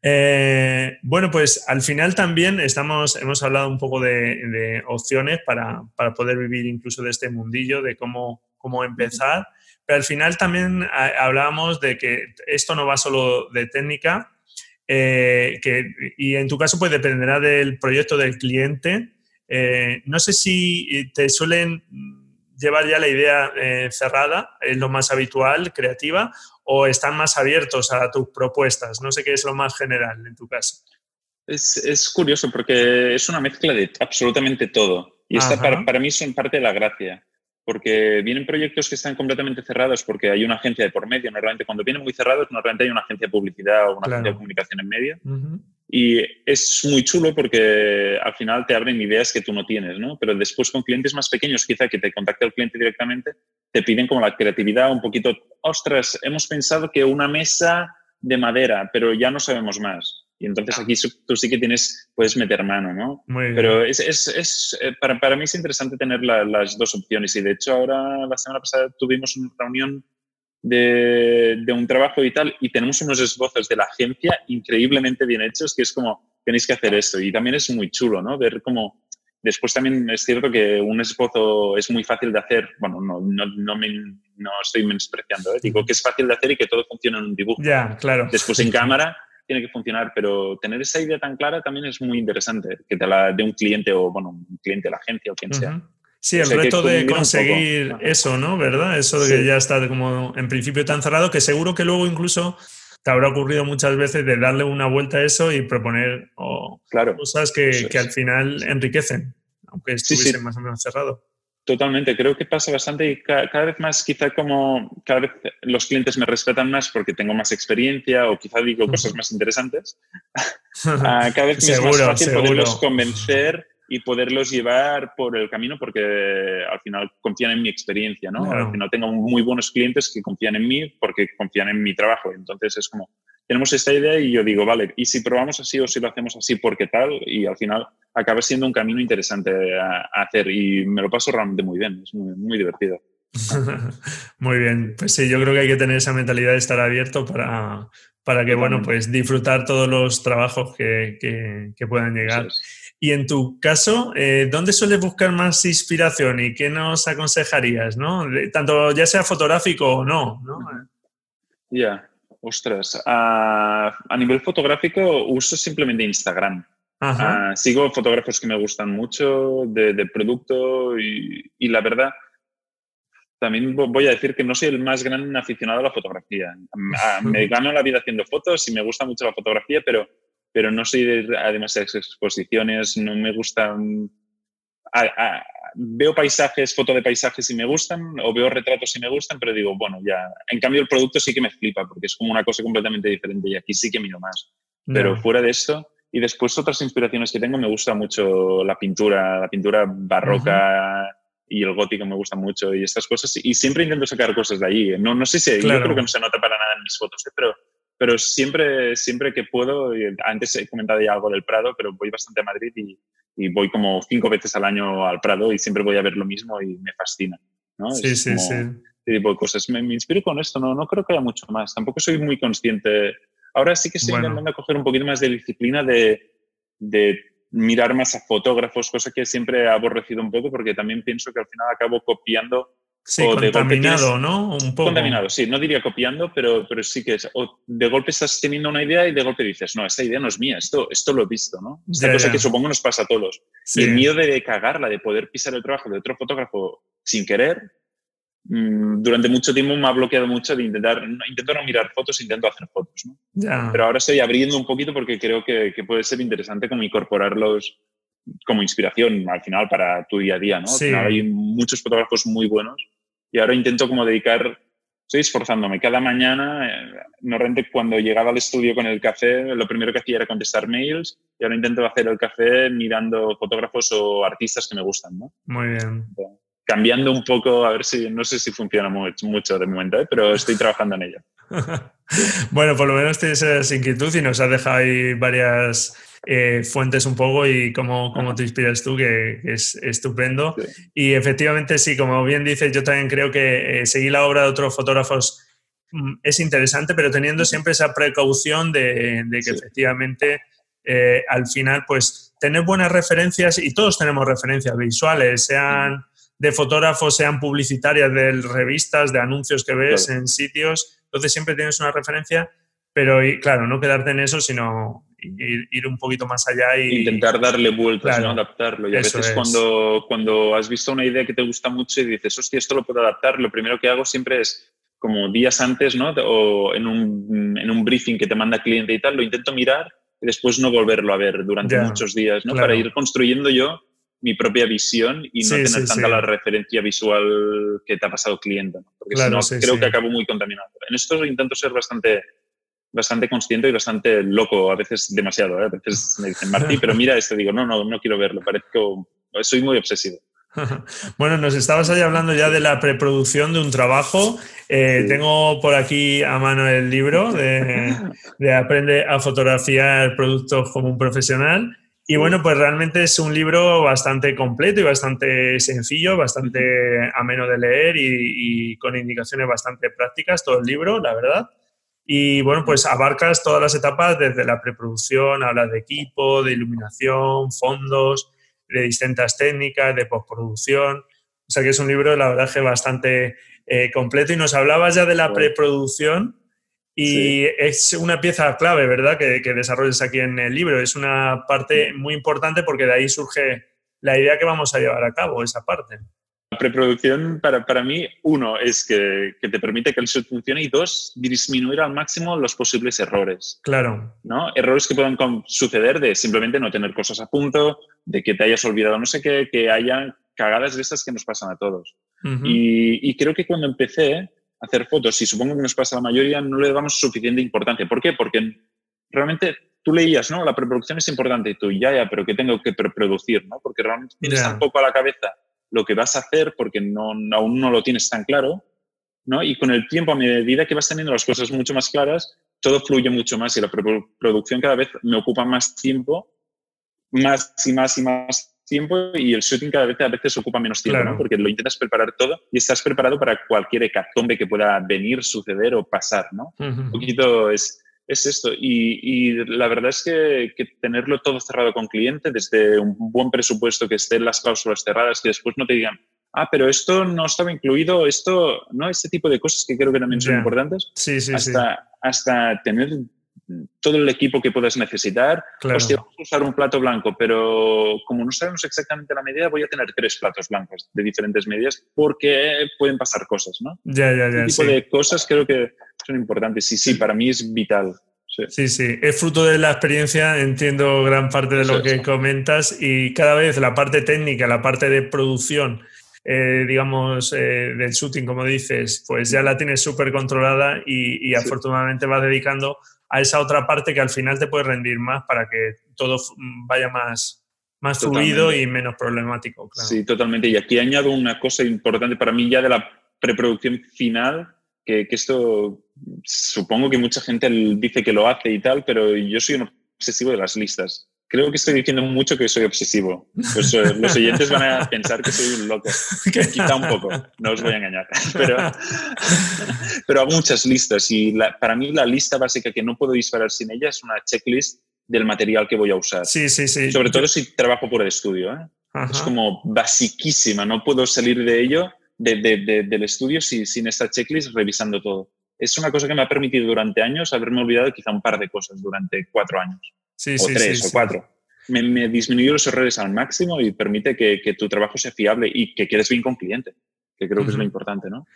Eh, bueno, pues al final también estamos, hemos hablado un poco de, opciones para, poder vivir incluso de este mundillo, de cómo, cómo empezar, pero al final también hablábamos de que esto no va solo de técnica, eh, que, y en tu caso pues dependerá del proyecto del cliente. Eh, no sé si te suelen llevar ya la idea cerrada, es lo más habitual, creativa, o están más abiertos a tus propuestas? No sé qué es lo más general en tu caso. Es, es curioso porque es una mezcla de absolutamente todo. Y esta para, para, mí son parte de la gracia. Porque vienen proyectos que están completamente cerrados porque hay una agencia de por medio. Normalmente cuando vienen muy cerrados, normalmente hay una agencia de publicidad o una agencia de comunicación en medio. Y es muy chulo porque al final te abren ideas que tú no tienes, ¿no? Pero después con clientes más pequeños, quizá que te contacte el cliente directamente, te piden como la creatividad un poquito, ostras, hemos pensado que una mesa de madera, pero ya no sabemos más. Y entonces aquí tú sí que tienes, puedes meter mano, ¿no? Pero es, es, es eh, para, para, mí es interesante tener las dos opciones y de hecho ahora la semana pasada tuvimos una reunión de, un trabajo y tal, y tenemos unos esbozos de la agencia increíblemente bien hechos, que es como, tenéis que hacer esto. Y también es muy chulo, ¿no? Ver cómo... Después también es cierto que un esbozo es muy fácil de hacer. Bueno, no, no, no, me, no estoy menospreciando, ¿eh? digo que es fácil de hacer y que todo funciona en un dibujo. Ya, claro. Después en cámara tiene que funcionar, pero tener esa idea tan clara también es muy interesante, que te la de un cliente o, bueno, un cliente de la agencia o quien sea. Sí, el reto de conseguir eso, ¿no? ¿Verdad? Eso de que ya está como en principio tan cerrado que seguro que luego incluso te habrá ocurrido muchas veces de darle una vuelta a eso y proponer cosas que, al final enriquecen, aunque estuviesen más o menos cerrado. Totalmente, creo que pasa bastante y cada, vez más, quizá como cada vez los clientes me respetan más porque tengo más experiencia o quizá digo cosas más interesantes, ah, cada vez es más fácil poderlos convencer y poderlos llevar por el camino porque al final confían en mi experiencia, ¿no? Al final tengo muy buenos clientes que confían en mí porque confían en mi trabajo. Entonces es como, tenemos esta idea y yo digo, vale, ¿y si probamos así o si lo hacemos así porque tal? Y al final acaba siendo un camino interesante a, hacer y me lo paso realmente muy bien, es muy, muy divertido. muy bien, pues sí, yo creo que hay que tener esa mentalidad de estar abierto para, para que, bueno, pues disfrutar todos los trabajos que, que, puedan llegar. Y en tu caso, eh, ¿dónde sueles buscar más inspiración y qué nos aconsejarías, no? Tanto ya sea fotográfico o no, ¿no? Ya, ostras. a nivel fotográfico uso simplemente Instagram. Ah, sigo fotógrafos que me gustan mucho de, producto y, y, la verdad también voy a decir que no soy el más gran aficionado a la fotografía. Me gano la vida haciendo fotos y me gusta mucho la fotografía, pero, pero no soy de, además de exposiciones, no me gustan... veo paisajes, fotos de paisajes y me gustan, o veo retratos y me gustan, pero digo, bueno, ya. En cambio, el producto sí que me flipa, porque es como una cosa completamente diferente y aquí sí que miro más. Pero fuera de esto, y después otras inspiraciones que tengo, me gusta mucho la pintura, la pintura barroca y el gótico me gusta mucho y estas cosas. Y siempre intento sacar cosas de ahí. No, no sé si, yo creo que no se nota para nada en mis fotos, ¿eh? pero, pero siempre, siempre que puedo, antes he comentado ya algo del Prado, pero voy bastante a Madrid y, y, voy como cinco veces al año al Prado y siempre voy a ver lo mismo y me fascina. ¿no? Sí, sí, sí. Este tipo de cosas. Me, me, inspiro con esto, no, no creo que haya mucho más. Tampoco soy muy consciente. Ahora sí que estoy intentando coger un poquito más de disciplina de, de mirar más a fotógrafos, cosa que siempre he aborrecido un poco porque también pienso que al final acabo copiando. Sí, contaminado, ¿no? Un poco. Contaminado, sí, no diría copiando, pero, pero sí que es, o de golpe estás teniendo una idea y de golpe dices, no, esta idea no es mía, esto, esto lo he visto, ¿no? Esta cosa que supongo nos pasa a todos. Y el miedo de cagarla, de poder pisar el trabajo de otro fotógrafo sin querer, Mm, durante mucho tiempo me ha bloqueado mucho de intentar, no, intento no mirar fotos, intento hacer fotos. ¿no? Pero ahora estoy abriendo un poquito porque creo que, que, puede ser interesante como incorporarlos como inspiración al final para tu día a día. ¿no? Al final hay muchos fotógrafos muy buenos y ahora intento como dedicar, estoy esforzándome. Cada mañana, eh, normalmente cuando llegaba al estudio con el café, lo primero que hacía era contestar mails y ahora intento hacer el café mirando fotógrafos o artistas que me gustan. ¿no? Muy bien cambiando un poco, a ver si, no sé si funciona mucho, mucho de momento, ¿eh? pero estoy trabajando en ello. bueno, por lo menos tienes esa inquietud y nos has dejado ahí varias eh, fuentes un poco y cómo, cómo te inspiras tú, que, es estupendo. Y efectivamente, sí, como bien dices, yo también creo que eh, seguir la obra de otros fotógrafos mm, es interesante, pero teniendo siempre esa precaución de, que efectivamente al final, pues tener buenas referencias y todos tenemos referencias visuales, sean de fotógrafos, sean publicitarias de revistas, de anuncios que ves en sitios. Entonces siempre tienes una referencia, pero claro, no quedarte en eso, sino ir, un poquito más allá y intentar darle vueltas, ¿no? adaptarlo. Y a veces cuando, cuando has visto una idea que te gusta mucho y dices, hostia, esto lo puedo adaptar, lo primero que hago siempre es como días antes, ¿no? O en un, en un briefing que te manda cliente y tal, lo intento mirar y después no volverlo a ver durante muchos días, ¿no? Para ir construyendo yo mi propia visión y no tener tanta la referencia visual que te ha pasado cliente, porque si no creo que acabo muy contaminado. En esto intento ser bastante bastante consciente y bastante loco, a veces demasiado, ¿eh? a veces me dicen, Martí, pero mira esto, digo, no, no, no quiero verlo, parezco, soy muy obsesivo. Bueno, nos estabas ahí hablando ya de la preproducción de un trabajo. Eh, tengo por aquí a mano el libro de, de Aprende a fotografiar productos como un profesional. Y bueno, pues realmente es un libro bastante completo y bastante sencillo, bastante ameno de leer y, con indicaciones bastante prácticas, todo el libro, la verdad. Y bueno, pues abarcas todas las etapas desde la preproducción, hablas de equipo, de iluminación, fondos, de distintas técnicas, de postproducción. O sea que es un libro, la verdad, que bastante eh, completo. Y nos hablabas ya de la preproducción. Y es una pieza clave, ¿verdad?, que, que, desarrolles aquí en el libro. Es una parte muy importante porque de ahí surge la idea que vamos a llevar a cabo, esa parte. Preproducción, para, para mí, uno, es que, que, te permite que el shoot funcione y dos, disminuir al máximo los posibles errores. Claro. ¿no? Errores que puedan suceder de simplemente no tener cosas a punto, de que te hayas olvidado no sé qué, que haya cagadas de estas que nos pasan a todos. y, y creo que cuando empecé, hacer fotos, y supongo que nos pasa a la mayoría, no le damos suficiente importancia. ¿Por qué? Porque realmente tú leías, ¿no? La preproducción es importante y tú, ya, ya, pero ¿qué tengo que preproducir, ¿no? Porque realmente tienes tan poco a la cabeza lo que vas a hacer porque no, aún no lo tienes tan claro, ¿no? Y con el tiempo, a medida que vas teniendo las cosas mucho más claras, todo fluye mucho más y la preproducción cada vez me ocupa más tiempo, más y más y más tiempo y el shooting cada vez a veces ocupa menos tiempo, ¿no? porque lo intentas preparar todo y estás preparado para cualquier hecatombe que pueda venir, suceder o pasar, ¿no? Un poquito es, es esto. Y, y, la verdad es que, que, tenerlo todo cerrado con cliente, desde un buen presupuesto, que estén las cláusulas cerradas, que después no te digan, ah, pero esto no estaba incluido, esto, ¿no? Este tipo de cosas que creo que también son importantes. Sí, sí, hasta, sí. hasta tener todo el equipo que puedas necesitar. Claro. Hostia, vamos a usar un plato blanco, pero como no sabemos exactamente la medida, voy a tener tres platos blancos de diferentes medidas porque pueden pasar cosas, ¿no? Ya, ya, ya. Este tipo sí. de cosas creo que son importantes. Y sí, para mí es vital. Sí. sí, sí, es fruto de la experiencia, entiendo gran parte de lo que comentas y cada vez la parte técnica, la parte de producción, eh, digamos, eh, del shooting, como dices, pues ya la tienes súper controlada y, y sí. afortunadamente vas dedicando a esa otra parte que al final te puede rendir más para que todo vaya más, más fluido y menos problemático. Claro. Sí, totalmente. Y aquí añado una cosa importante para mí ya de la preproducción final, que, que, esto supongo que mucha gente dice que lo hace y tal, pero yo soy un obsesivo de las listas. Creo que estoy diciendo mucho que soy obsesivo. Pues eh, los oyentes van a pensar que soy un loco. Quizá un poco, no os voy a engañar. Pero, pero hago muchas listas y la, para mí la lista básica que no puedo disparar sin ella es una checklist del material que voy a usar. Sí, sí, sí. Sobre todo si trabajo por el estudio. ¿eh? Es como basiquísima, no puedo salir de ello, de, de, de, del estudio, si, sin esta checklist revisando todo. Es una cosa que me ha permitido durante años haberme olvidado quizá un par de cosas durante cuatro años. Sí, o sí, tres sí, o cuatro. Me, me, disminuye los errores al máximo y permite que, que, tu trabajo sea fiable y que quedes bien con cliente, que creo que uh -huh. es lo importante, ¿no?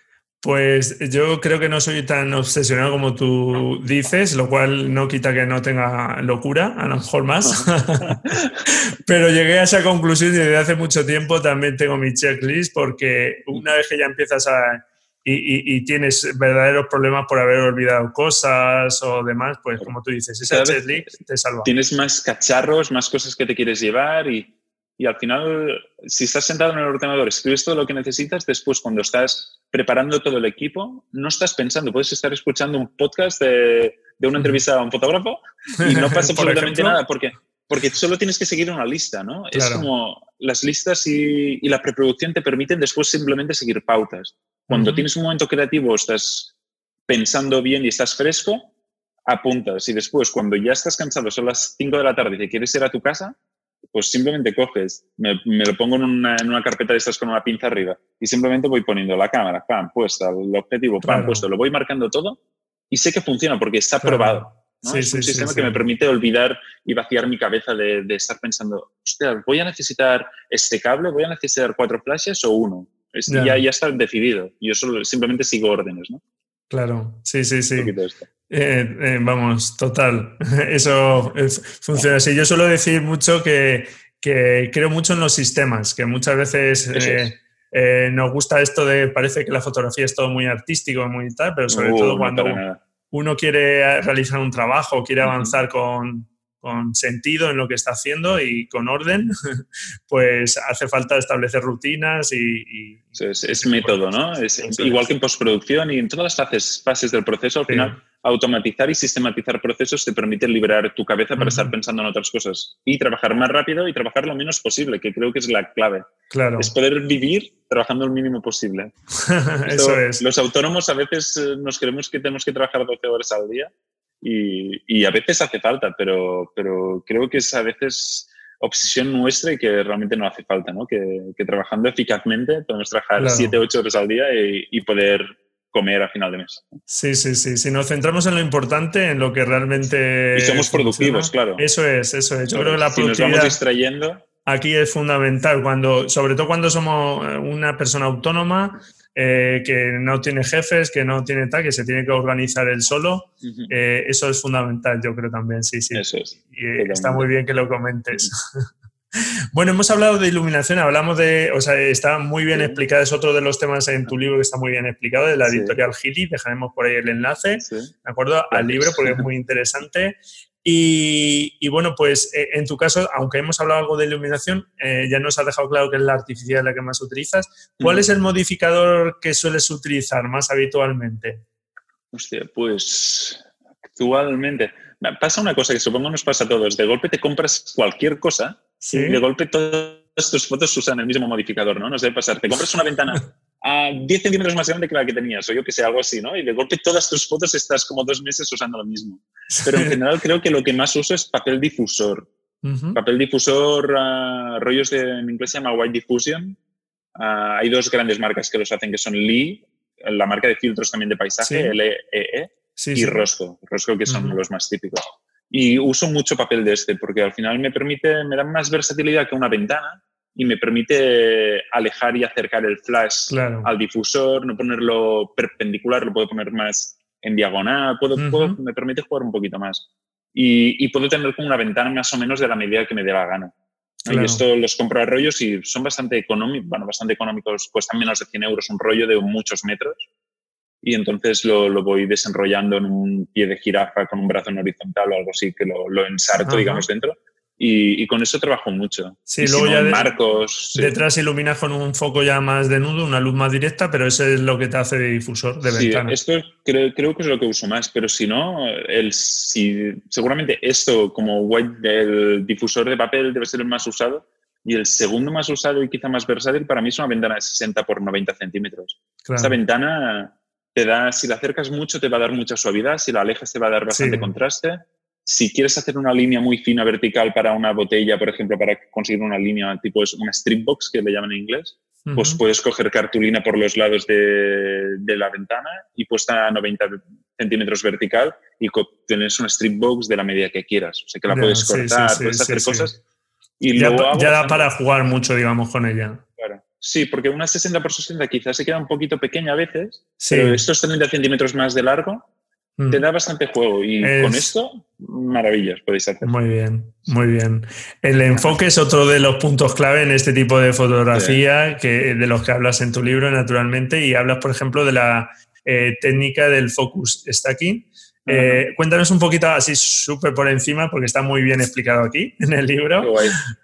Pues yo creo que no soy tan obsesionado como tú dices, lo cual no quita que no tenga locura, a lo mejor más. Pero llegué a esa conclusión y desde hace mucho tiempo también tengo mi checklist porque una vez que ya empiezas a... Y, y, y tienes verdaderos problemas por haber olvidado cosas o demás, pues como tú dices, esa checklist te salva. Tienes más cacharros, más cosas que te quieres llevar y, y al final, si estás sentado en el ordenador, escribes todo lo que necesitas, después cuando estás preparando todo el equipo, no estás pensando, puedes estar escuchando un podcast de, de una entrevista a un fotógrafo y no pasa absolutamente nada porque, porque solo tienes que seguir una lista, ¿no? Claro. Es como las listas y, y, la preproducción te permiten después simplemente seguir pautas. Cuando uh -huh. tienes un momento creativo, estás pensando bien y estás fresco, apuntas y después cuando ya estás cansado, son las 5 de la tarde y te quieres ir a tu casa, pues simplemente coges, me, me lo pongo en una, en una, carpeta de estas con una pinza arriba y simplemente voy poniendo la cámara, pam, puesta, el objetivo, pam, claro. puesto, lo voy marcando todo y sé que funciona porque está claro. probado. ¿No? Sí, es sí, un sistema sí, que me permite olvidar y vaciar mi cabeza de, de, estar pensando, hostia, ¿voy a necesitar este cable? ¿Voy a necesitar cuatro flashes o uno? Ya. ya. Ya, está decidido. Yo solo simplemente sigo órdenes, ¿no? Claro, sí, sí, sí. Eh, eh, vamos, total. Eso funciona así. Yo suelo decir mucho que, que, creo mucho en los sistemas, que muchas veces eh, eh, nos gusta esto de, parece que la fotografía es todo muy artístico, muy tal, pero sobre uh, todo cuando uno quiere realizar un trabajo, quiere avanzar con, con sentido en lo que está haciendo y con orden, pues hace falta establecer rutinas y... y es, es método, ¿no? Es, igual que en postproducción y en todas las fases, fases del proceso, al sí. final automatizar y sistematizar procesos te permite liberar tu cabeza para uh -huh. estar pensando en otras cosas y trabajar más rápido y trabajar lo menos posible, que creo que es la clave. Claro. Es poder vivir trabajando el mínimo posible. Esto, Eso es. Los autónomos a veces eh, nos creemos que tenemos que trabajar 12 horas al día y, y, a veces hace falta, pero, pero creo que es a veces obsesión nuestra y que realmente no hace falta, ¿no? Que, que trabajando eficazmente podemos trabajar 7, claro. 8 horas al día y, y, poder comer a final de mes. Sí, sí, sí. Si nos centramos en lo importante, en lo que realmente... Y somos productivos, claro. Eso es, eso es. Yo creo que la si productividad... nos vamos distrayendo... Aquí es fundamental, cuando, sobre todo cuando somos una persona autónoma, eh, que no tiene jefes, que no tiene tal, que se tiene que organizar él solo. Uh -huh. eh, eso es fundamental, yo creo también, sí, sí. Eso es. Y eh, está muy bien que lo comentes. Uh -huh. Bueno, hemos hablado de iluminación, hablamos de, o sea, está muy bien sí. explicado, es otro de los temas en tu libro que está muy bien explicado, de la sí. editorial Gili, dejaremos por ahí el enlace, sí. ¿de acuerdo? Al libro, porque es muy interesante. Y, y, bueno, pues eh, en tu caso, aunque hemos hablado algo de iluminación, eh, ya nos has dejado claro que es la artificial la que más utilizas. ¿Cuál mm. es el modificador que sueles utilizar más habitualmente? Hostia, pues Actualmente. Pasa una cosa que supongo nos pasa a todos. De golpe te compras cualquier cosa y de golpe todas tus fotos usan el mismo modificador, ¿no? No debe pasar. Te compras una ventana a 10 centímetros más grande que la que tenías, o yo que sé, algo así, ¿no? Y de golpe todas tus fotos estás como dos meses usando lo mismo. Pero en general creo que lo que más uso es papel difusor. Papel difusor, uh, rollos de, en inglés se llama White Diffusion. Uh, hay dos grandes marcas que los hacen, que son Lee, la marca de filtros también de paisaje, sí. LEE, e, y Rosco, Rosco que son los más típicos. Y uso mucho papel de este porque al final me permite, me da más versatilidad que una ventana y me permite alejar y acercar el flash al difusor, no ponerlo perpendicular, lo puedo poner más en diagonal, puedo, me permite jugar un poquito más. Y, y, puedo tener como una ventana más o menos de la medida que me dé la gana. Y esto los compro a rollos y son bastante económicos, bueno, bastante económicos, cuestan menos de 100 euros un rollo de muchos metros. Y entonces lo, lo voy desenrollando en un pie de jirafa con un brazo en horizontal o algo así, que lo, lo ensarto, digamos, dentro. Y, y, con eso trabajo mucho. Sí, luego ya de, marcos. Detrás iluminas con un foco ya más de nudo, una luz más directa, pero eso es lo que te hace de difusor de sí, ventana. Esto creo, creo, que es lo que uso más, pero si no, el, si, seguramente esto como white, el difusor de papel debe ser el más usado. Y el segundo más usado y quizá más versátil para mí es una ventana de 60 por 90 centímetros. Claro. Esta ventana te da, si la acercas mucho, te va a dar mucha suavidad, si la alejas, te va a dar bastante sí. contraste si quieres hacer una línea muy fina vertical para una botella, por ejemplo, para conseguir una línea tipo es una strip box, que le llaman en inglés, uh -huh. pues puedes coger cartulina por los lados de, de, la ventana y puesta a 90 centímetros vertical y tienes una strip box de la medida que quieras. O sea, que la puedes cortar, sí, sí, puedes hacer cosas. Y ya, luego ya da para jugar mucho, digamos, con ella. Sí, porque una 60 por 60 quizás se queda un poquito pequeña a veces, pero estos 30 centímetros más de largo te da bastante juego y es... con esto, maravillas podéis hacer. Muy bien, muy bien. El enfoque es otro de los puntos clave en este tipo de fotografía sí. que, de los que hablas en tu libro, naturalmente, y hablas, por ejemplo, de la eh, técnica del focus stacking. Eh, cuéntanos un poquito así súper por encima, porque está muy bien explicado aquí en el libro,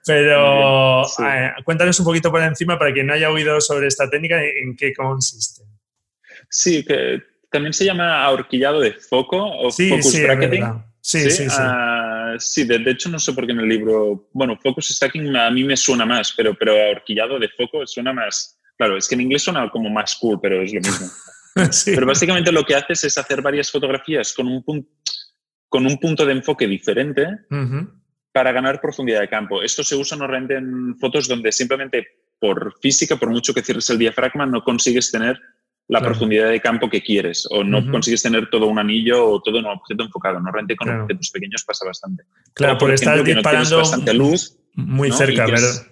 pero sí. eh, cuéntanos un poquito por encima para quien no haya oído sobre esta técnica, en qué consiste. Sí, que también se llama ahorquillado de foco o sí, focus sí, bracketing. Sí, sí, sí. sí. Uh, sí de, de, hecho, no sé por qué en el libro. Bueno, focus stacking a mí me suena más, pero, pero ahorquillado de foco suena más. Claro, es que en inglés suena como más cool, pero es lo mismo. sí. Pero básicamente lo que haces es hacer varias fotografías con un, punto, con un punto de enfoque diferente uh -huh. para ganar profundidad de campo. Esto se usa normalmente en fotos donde simplemente por física, por mucho que cierres el diafragma, no consigues tener la claro. profundidad de campo que quieres o no uh -huh. consigues tener todo un anillo o todo un objeto enfocado. Normalmente con claro. objetos pequeños pasa bastante. Claro, o, por, por estar disparando no bastante luz. Muy ¿no? cerca, ¿verdad?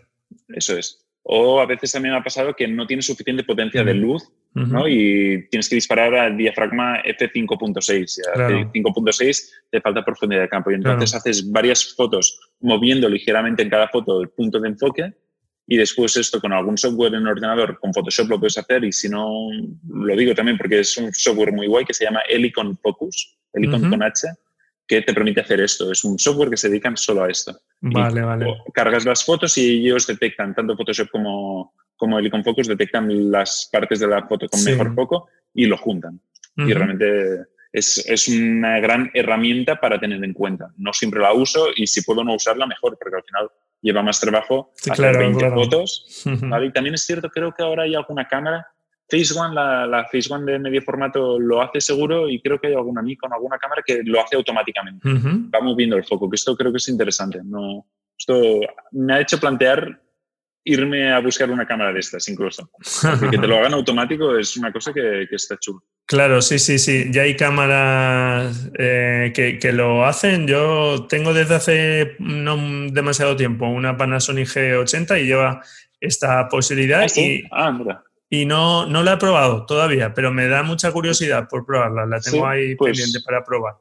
Eso es. O a veces también ha pasado que no tienes suficiente potencia uh -huh. de luz uh -huh. ¿no? y tienes que disparar al diafragma F5.6. Claro. 5.6 te falta profundidad de campo y entonces claro. haces varias fotos moviendo ligeramente en cada foto el punto de enfoque y después esto con algún software en ordenador, con Photoshop lo puedes hacer y si no, lo digo también porque es un software muy guay que se llama Helicon Focus, Helicon uh -huh. con H, que te permite hacer esto. Es un software que se dedican solo a esto. Vale, y vale. Cargas las fotos y ellos detectan, tanto Photoshop como, como Helicon Focus, detectan las partes de la foto con sí. mejor foco y lo juntan. Uh -huh. Y realmente es, es, una gran herramienta para tener en cuenta. No siempre la uso y si puedo no usarla, mejor, porque al final lleva más trabajo sí, hacer claro, 20 claro. fotos. ¿vale? Y también es cierto, creo que ahora hay alguna cámara. Phase One, la, la Phase One de medio formato lo hace seguro y creo que hay alguna Nikon, alguna cámara que lo hace automáticamente. Uh -huh. Va moviendo el foco, que esto creo que es interesante. No, esto me ha hecho plantear irme a buscar una cámara de estas incluso. Porque te lo hagan automático es una cosa que, que está chulo. Claro, sí, sí, sí. Ya hay cámaras eh, que, que, lo hacen. Yo tengo desde hace no demasiado tiempo una Panasonic G80 y lleva esta posibilidad. ¿Ah, sí? y, ah, mira. y no, no la he probado todavía, pero me da mucha curiosidad por probarla. La tengo sí, ahí pues, pendiente para probar.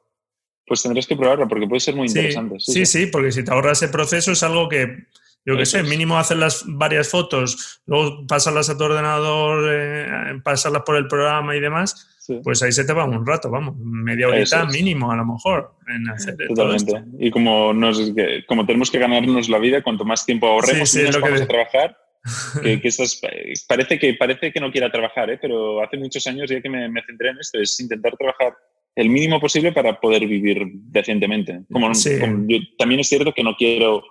Pues tendrás que probarla porque puede ser muy interesante. Sí sí, sí, porque si te ahorras ese proceso es algo que yo qué sé, mínimo hacer las varias fotos, luego pasarlas a tu ordenador, eh, pasarlas por el programa y demás, sí. pues ahí se te va un rato, vamos, media horita es. mínimo a lo mejor en hacer Totalmente. Y como, nos, como tenemos que ganarnos la vida, cuanto más tiempo ahorremos sí, sí, nos vamos que... a trabajar, que, que parece, que, parece que no quiera trabajar, ¿eh? pero hace muchos años ya que me, me centré en esto, es intentar trabajar el mínimo posible para poder vivir decentemente. Como, también es cierto que no quiero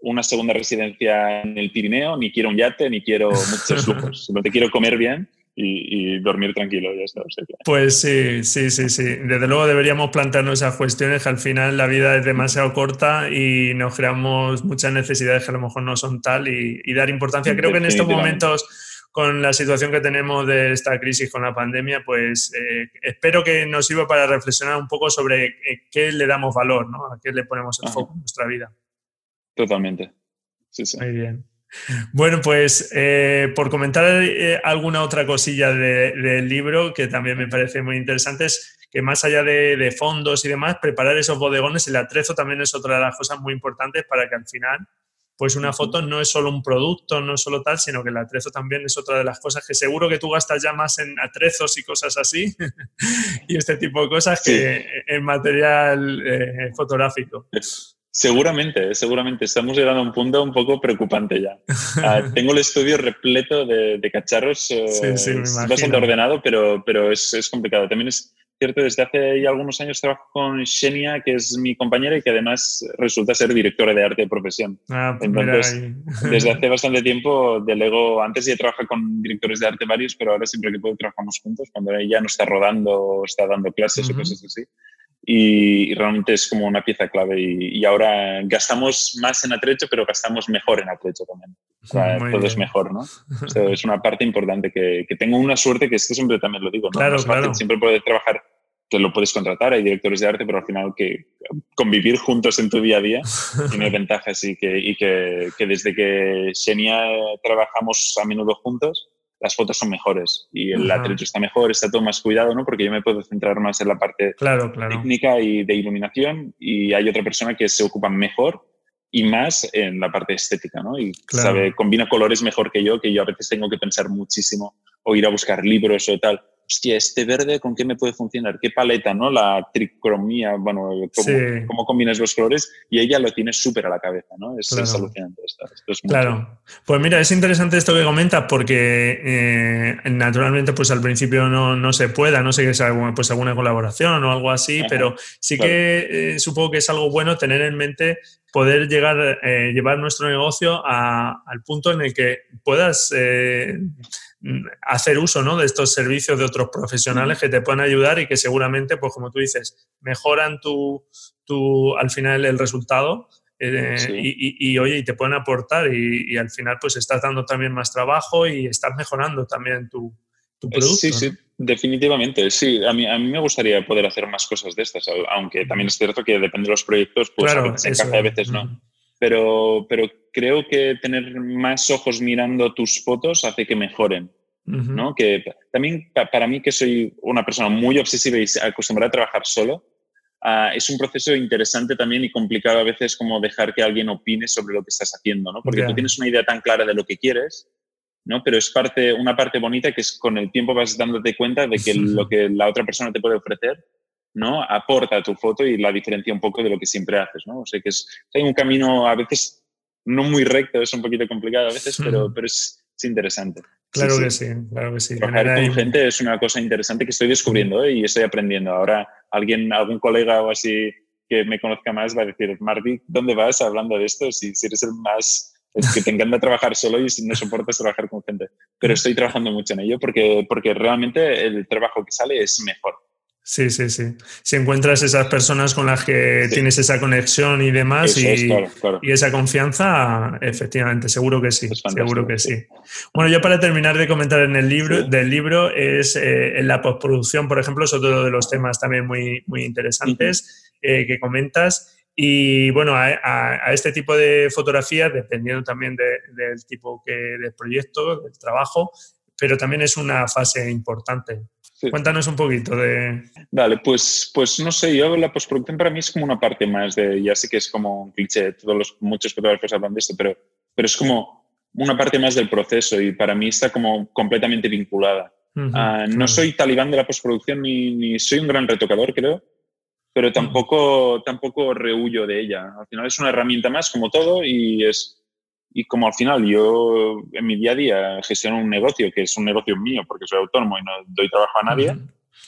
una segunda residencia en el Pirineo, ni quiero un yate, ni quiero muchos lujos. te quiero comer bien y, dormir tranquilo. Ya está, Pues sí, sí, sí, sí. Desde luego deberíamos plantearnos esas cuestiones que al final la vida es demasiado corta y nos creamos muchas necesidades que a lo mejor no son tal y, dar importancia. Creo que en estos momentos con la situación que tenemos de esta crisis con la pandemia, pues eh, espero que nos sirva para reflexionar un poco sobre eh, qué le damos valor, ¿no? A qué le ponemos el foco en nuestra vida. Totalmente. Sí, sí. Muy bien. Bueno, pues eh, por comentar eh, alguna otra cosilla del libro que también me parece muy interesante es que más allá de, fondos y demás, preparar esos bodegones, el atrezo también es otra de las cosas muy importantes para que al final, pues una foto no es solo un producto, no es solo tal, sino que el atrezo también es otra de las cosas que seguro que tú gastas ya más en atrezos y cosas así y este tipo de cosas que en material eh, fotográfico. Seguramente, seguramente. Estamos llegando a un punto un poco preocupante ya. Ah, tengo el estudio repleto de, cacharros, eh, bastante ordenado, pero, pero es, es, complicado. También es cierto, desde hace ya algunos años trabajo con Xenia, que es mi compañera y que además resulta ser directora de arte de profesión. Ah, pues Entonces, desde hace bastante tiempo delego, antes ya trabajé con directores de arte varios, pero ahora siempre que puedo trabajamos juntos, cuando ella no está rodando o está dando clases o cosas así y, realmente es como una pieza clave y, ahora gastamos más en atrecho, pero gastamos mejor en atrecho también. O sea, todo es mejor, ¿no? es una parte importante que, que, tengo una suerte que esto siempre también lo digo, ¿no? Claro, claro. Siempre puedes trabajar, que lo puedes contratar, hay directores de arte, pero al final que convivir juntos en tu día a día tiene ventajas y que, y que, que desde que Xenia trabajamos a menudo juntos, las fotos son mejores y el atrecho está mejor, está todo más cuidado, ¿no? Porque yo me puedo centrar más en la parte técnica y de iluminación y hay otra persona que se ocupa mejor y más en la parte estética, ¿no? Y sabe, combina colores mejor que yo, que yo a veces tengo que pensar muchísimo o ir a buscar libros o tal hostia, este verde, ¿con qué me puede funcionar? ¿Qué paleta, no? La tricromía, bueno, cómo, combinas los colores y ella lo tiene súper a la cabeza, ¿no? Es, alucinante esto. claro. Pues mira, es interesante esto que comentas porque eh, naturalmente pues al principio no, se pueda, no sé que sea pues alguna colaboración o algo así, pero sí que eh, supongo que es algo bueno tener en mente poder llegar, eh, llevar nuestro negocio al punto en el que puedas hacer uso ¿no? de estos servicios de otros profesionales que te puedan ayudar y que seguramente, pues como tú dices, mejoran tu, tu al final el resultado eh, y, oye, y te pueden aportar y, al final pues estás dando también más trabajo y estás mejorando también tu, tu producto. Sí, sí, definitivamente. Sí, a mí, a mí me gustaría poder hacer más cosas de estas, aunque también es cierto que depende de los proyectos, pues a veces encaja, a veces no pero, pero creo que tener más ojos mirando tus fotos hace que mejoren. ¿no? Que también para mí, que soy una persona muy obsesiva y acostumbrada a trabajar solo, ah, es un proceso interesante también y complicado a veces como dejar que alguien opine sobre lo que estás haciendo, ¿no? Porque tú tienes una idea tan clara de lo que quieres, ¿no? Pero es parte, una parte bonita que es con el tiempo vas dándote cuenta de que lo que la otra persona te puede ofrecer ¿no? aporta a tu foto y la diferencia un poco de lo que siempre haces. ¿no? O sea que es, hay un camino a veces no muy recto, es un poquito complicado a veces, pero, pero es, interesante. Claro que sí, claro que sí. Trabajar con gente es una cosa interesante que estoy descubriendo ¿eh? y estoy aprendiendo. Ahora alguien, algún colega o así que me conozca más va a decir, Marty, ¿dónde vas hablando de esto? Si, si eres el más es que te encanta trabajar solo y no soportas trabajar con gente. Pero estoy trabajando mucho en ello porque, porque realmente el trabajo que sale es mejor. Sí, sí, sí. Si encuentras esas personas con las que tienes esa conexión y demás y, y, esa confianza, efectivamente, seguro que sí, seguro que sí. Bueno, yo para terminar de comentar en el libro, del libro es eh, en la postproducción, por ejemplo, es otro de los temas también muy, muy interesantes eh, que comentas. Y bueno, a, este tipo de fotografías, dependiendo también del tipo que, del proyecto, del trabajo, pero también es una fase importante. Cuéntanos un poquito de... Vale, pues, pues no sé, yo la postproducción para mí es como una parte más de, ya sé que es como un cliché, todos los, muchos fotógrafos hablan de esto, pero, pero es como una parte más del proceso y para mí está como completamente vinculada. Ah, no soy talibán de la postproducción ni, ni, soy un gran retocador, creo, pero tampoco, tampoco rehuyo de ella. Al final es una herramienta más como todo y es y como al final yo en mi día a día gestiono un negocio que es un negocio mío porque soy autónomo y no doy trabajo a nadie,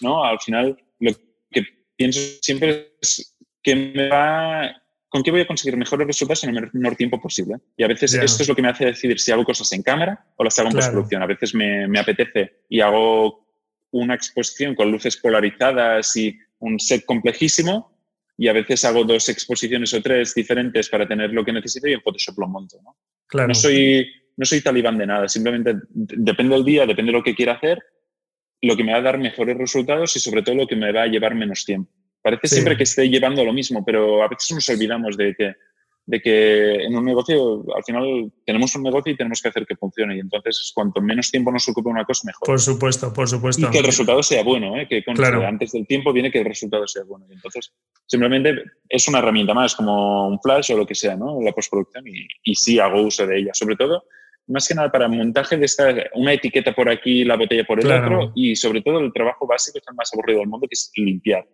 ¿no? Al final lo que pienso siempre es que me va, con qué voy a conseguir mejores resultados en el menor tiempo posible. Y a veces esto es lo que me hace decidir si hago cosas en cámara o las hago en postproducción. A veces me, me apetece y hago una exposición con luces polarizadas y un set complejísimo y a veces hago dos exposiciones o tres diferentes para tener lo que necesito y en Photoshop lo monto. ¿no? Claro. no, soy, no soy talibán de nada, simplemente depende del día, depende de lo que quiera hacer, lo que me va a dar mejores resultados y sobre todo lo que me va a llevar menos tiempo. Parece siempre que esté llevando lo mismo, pero a veces nos olvidamos de que de que en un negocio, al final, tenemos un negocio y tenemos que hacer que funcione. Y entonces, cuanto menos tiempo nos ocupe una cosa, mejor. Por supuesto, por supuesto. Y que el resultado sea bueno, ¿eh? que antes del tiempo viene que el resultado sea bueno. Y entonces, simplemente es una herramienta más, como un flash o lo que sea, ¿no? La postproducción. Y, y sí hago uso de ella. Sobre todo, más que nada para montaje de esta, una etiqueta por aquí, la botella por el otro. Y sobre todo, el trabajo básico es el más aburrido del mundo, que es limpiar.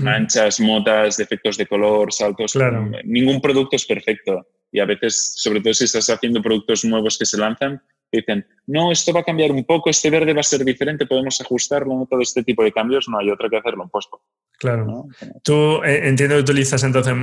Manchas, motas, defectos de color, saltos. Ningún producto es perfecto. Y a veces, sobre todo si estás haciendo productos nuevos que se lanzan, dicen, no, esto va a cambiar un poco, este verde va a ser diferente, podemos ajustarlo, ¿no? todo este tipo de cambios, no hay otra que hacerlo en posto. Claro. Tú eh, entiendo que utilizas entonces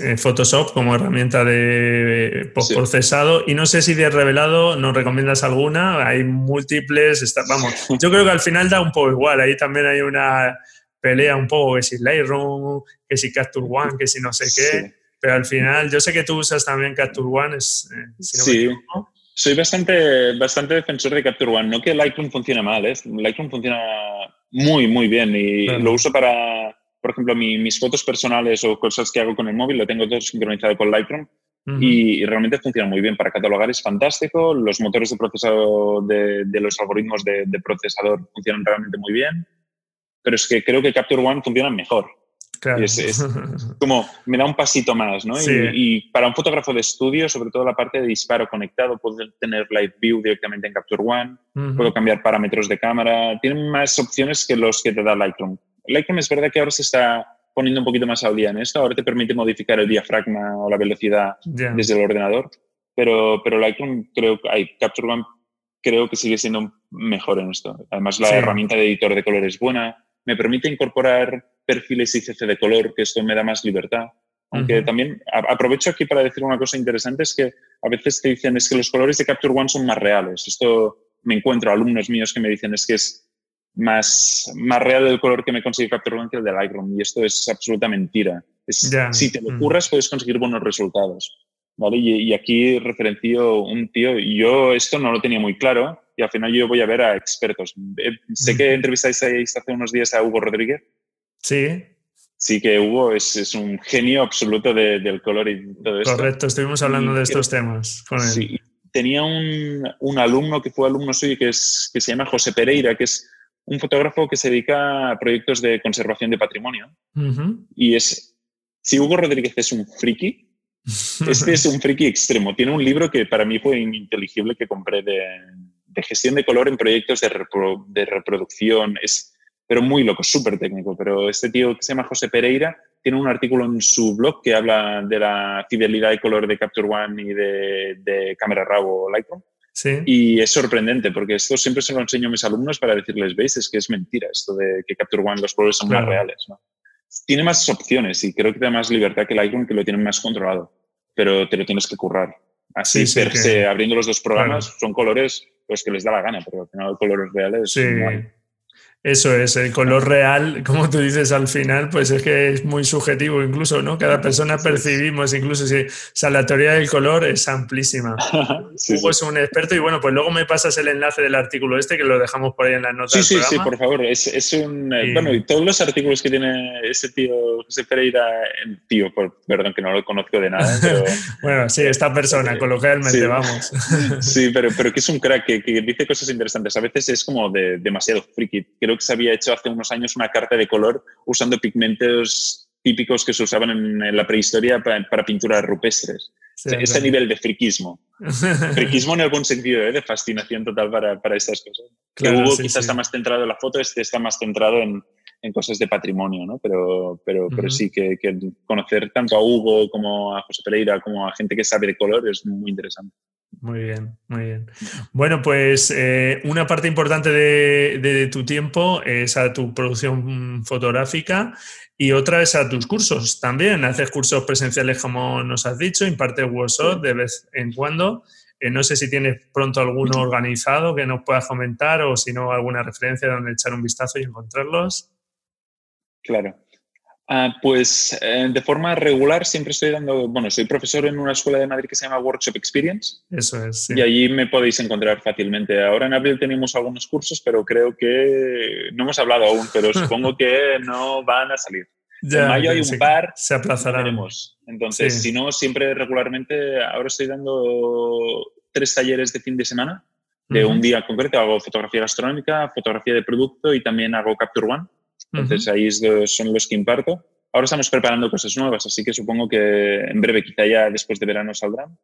eh, Photoshop como herramienta de procesado y no sé si de revelado nos recomiendas alguna, hay múltiples, está, vamos, yo creo que al final da un poco igual, ahí también hay una pelea un poco, que si Lightroom, que si Capture One, que si no sé qué, pero al final, yo sé que tú usas también Capture One, es, eh, sí. Soy bastante, bastante defensor de Capture One. No que Lightroom funcione mal, ¿eh? Lightroom funciona muy, muy bien y lo uso para, por ejemplo, mis fotos personales o cosas que hago con el móvil, lo tengo todo sincronizado con Lightroom y, realmente funciona muy bien. Para catalogar es fantástico, los motores de procesado de, los algoritmos de, de, procesador funcionan realmente muy bien pero es que creo que Capture One funciona mejor. Claro. Es, como me da un pasito más, ¿no? Y, para un fotógrafo de estudio, sobre todo la parte de disparo conectado, puedo tener Live View directamente en Capture One, puedo cambiar parámetros de cámara, tiene más opciones que los que te da Lightroom. Lightroom es verdad que ahora se está poniendo un poquito más al día en esto, ahora te permite modificar el diafragma o la velocidad desde el ordenador, pero, pero Lightroom creo que hay Capture One creo que sigue siendo mejor en esto. Además, la herramienta de editor de color es buena, me permite incorporar perfiles ICC de color, que esto me da más libertad. Aunque también aprovecho aquí para decir una cosa interesante, es que a veces te dicen es que los colores de Capture One son más reales. Esto me encuentro alumnos míos que me dicen es que es más, más real el color que me consigue Capture One que el de Lightroom. Y esto es absoluta mentira. Si te lo curras, puedes conseguir buenos resultados. ¿Vale? Y, y, aquí referencio un tío, y yo esto no lo tenía muy claro, y al final yo voy a ver a expertos. Eh, sé que entrevistáis hace unos días a Hugo Rodríguez. Sí. Sí, que Hugo es, es un genio absoluto del color y todo eso. Correcto, estuvimos hablando de estos temas con él. Sí, tenía un, un, alumno que fue alumno suyo que, es, que se llama José Pereira, que es un fotógrafo que se dedica a proyectos de conservación de patrimonio. Y es, si Hugo Rodríguez es un friki, este es un friki extremo. Tiene un libro que para mí fue ininteligible que compré de, de gestión de color en proyectos de, de reproducción. Es, pero muy loco, súper técnico. Pero este tío que se llama José Pereira tiene un artículo en su blog que habla de la fidelidad de color de Capture One y de, de Cámara RAW o Lightroom. Sí. Y es sorprendente porque esto siempre se lo enseño a mis alumnos para decirles, veis, es que es mentira esto de que Capture One los colores son más reales. ¿no? Tiene más opciones y creo que da más libertad que Lightroom que lo tiene más controlado, pero te lo tienes que currar. Así, per se, abriendo los dos programas, son colores pues que les da la gana, pero al final colores reales. Sí. Eso es, el color real, como tú dices al final, pues es que es muy subjetivo incluso, ¿no? Cada persona percibimos, incluso si, o sea, la teoría del color es amplísima. sí, Hugo es un experto y bueno, pues luego me pasas el enlace del artículo este que lo dejamos por ahí en las notas. Sí, sí, sí, por favor. Es, es un, eh, Bueno, y todos los artículos que tiene ese tío, José Pereira, tío, por, perdón que no lo conozco de nada. Pero, bueno, sí, esta persona, coloquialmente, vamos. sí, pero, pero que es un crack, que, que, dice cosas interesantes. A veces es como de, demasiado friki. Creo que se había hecho hace unos años una carta de color usando pigmentos típicos que se usaban en, la prehistoria para, pinturas rupestres. ese nivel de friquismo. friquismo en algún sentido, ¿eh? de fascinación total para, para estas cosas. que Hugo quizás está más centrado en la foto, este está más centrado en, en cosas de patrimonio, ¿no? Pero, pero, pero sí que, conocer tanto a Hugo como a José Pereira como a gente que sabe de color es muy interesante. Muy bien, muy bien. Bueno, pues eh, una parte importante de, tu tiempo es a tu producción fotográfica y otra es a tus cursos también. Haces cursos presenciales, como nos has dicho, impartes workshops de vez en cuando. Eh, no sé si tienes pronto alguno organizado que nos puedas comentar o si no alguna referencia donde echar un vistazo y encontrarlos. Claro. Ah, pues eh, de forma regular siempre estoy dando, bueno, soy profesor en una escuela de Madrid que se llama Workshop Experience. Eso es. Y allí me podéis encontrar fácilmente. Ahora en abril tenemos algunos cursos, pero creo que no hemos hablado aún, pero supongo que no van a salir. en mayo hay un par. Se aplazarán. Entonces, si no, siempre regularmente, ahora estoy dando tres talleres de fin de semana. De un día concreto hago fotografía gastronómica, fotografía de producto y también hago Capture One entonces ahí son los que imparto. Ahora estamos preparando cosas nuevas, así que supongo que en breve, quizá ya después de verano saldrán.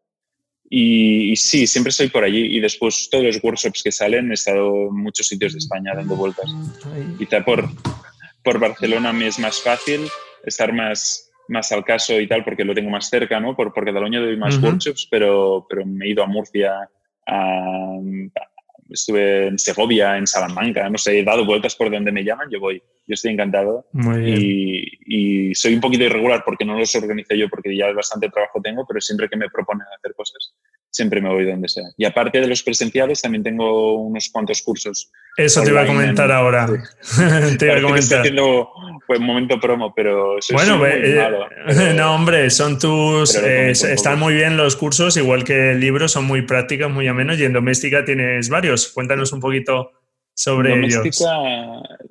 Y, sí, siempre estoy por allí. Y después todos los workshops que salen, he estado en muchos sitios de España dando vueltas. Quizá por, por Barcelona me es más fácil estar más, más al caso y tal, porque lo tengo más cerca, ¿no? Por, por Cataluña doy más workshops, pero, pero me he ido a Murcia, a, estuve en Segovia, en Salamanca, no sé, he dado vueltas por donde me llaman, yo voy, yo estoy encantado. Y, y, soy un poquito irregular porque no los organizo yo, porque ya bastante trabajo tengo, pero siempre que me proponen hacer cosas, siempre me voy donde sea. Y aparte de los presenciales, también tengo unos cuantos cursos. Eso te iba a comentar ahora. te iba a comentar. Estoy haciendo pues, momento promo, pero eso bueno, es eh, no, hombre, son tus. Eh, están muy bien los cursos, igual que el libro, son muy prácticos, muy amenos. Y en doméstica tienes varios. Cuéntanos un poquito sobre doméstica,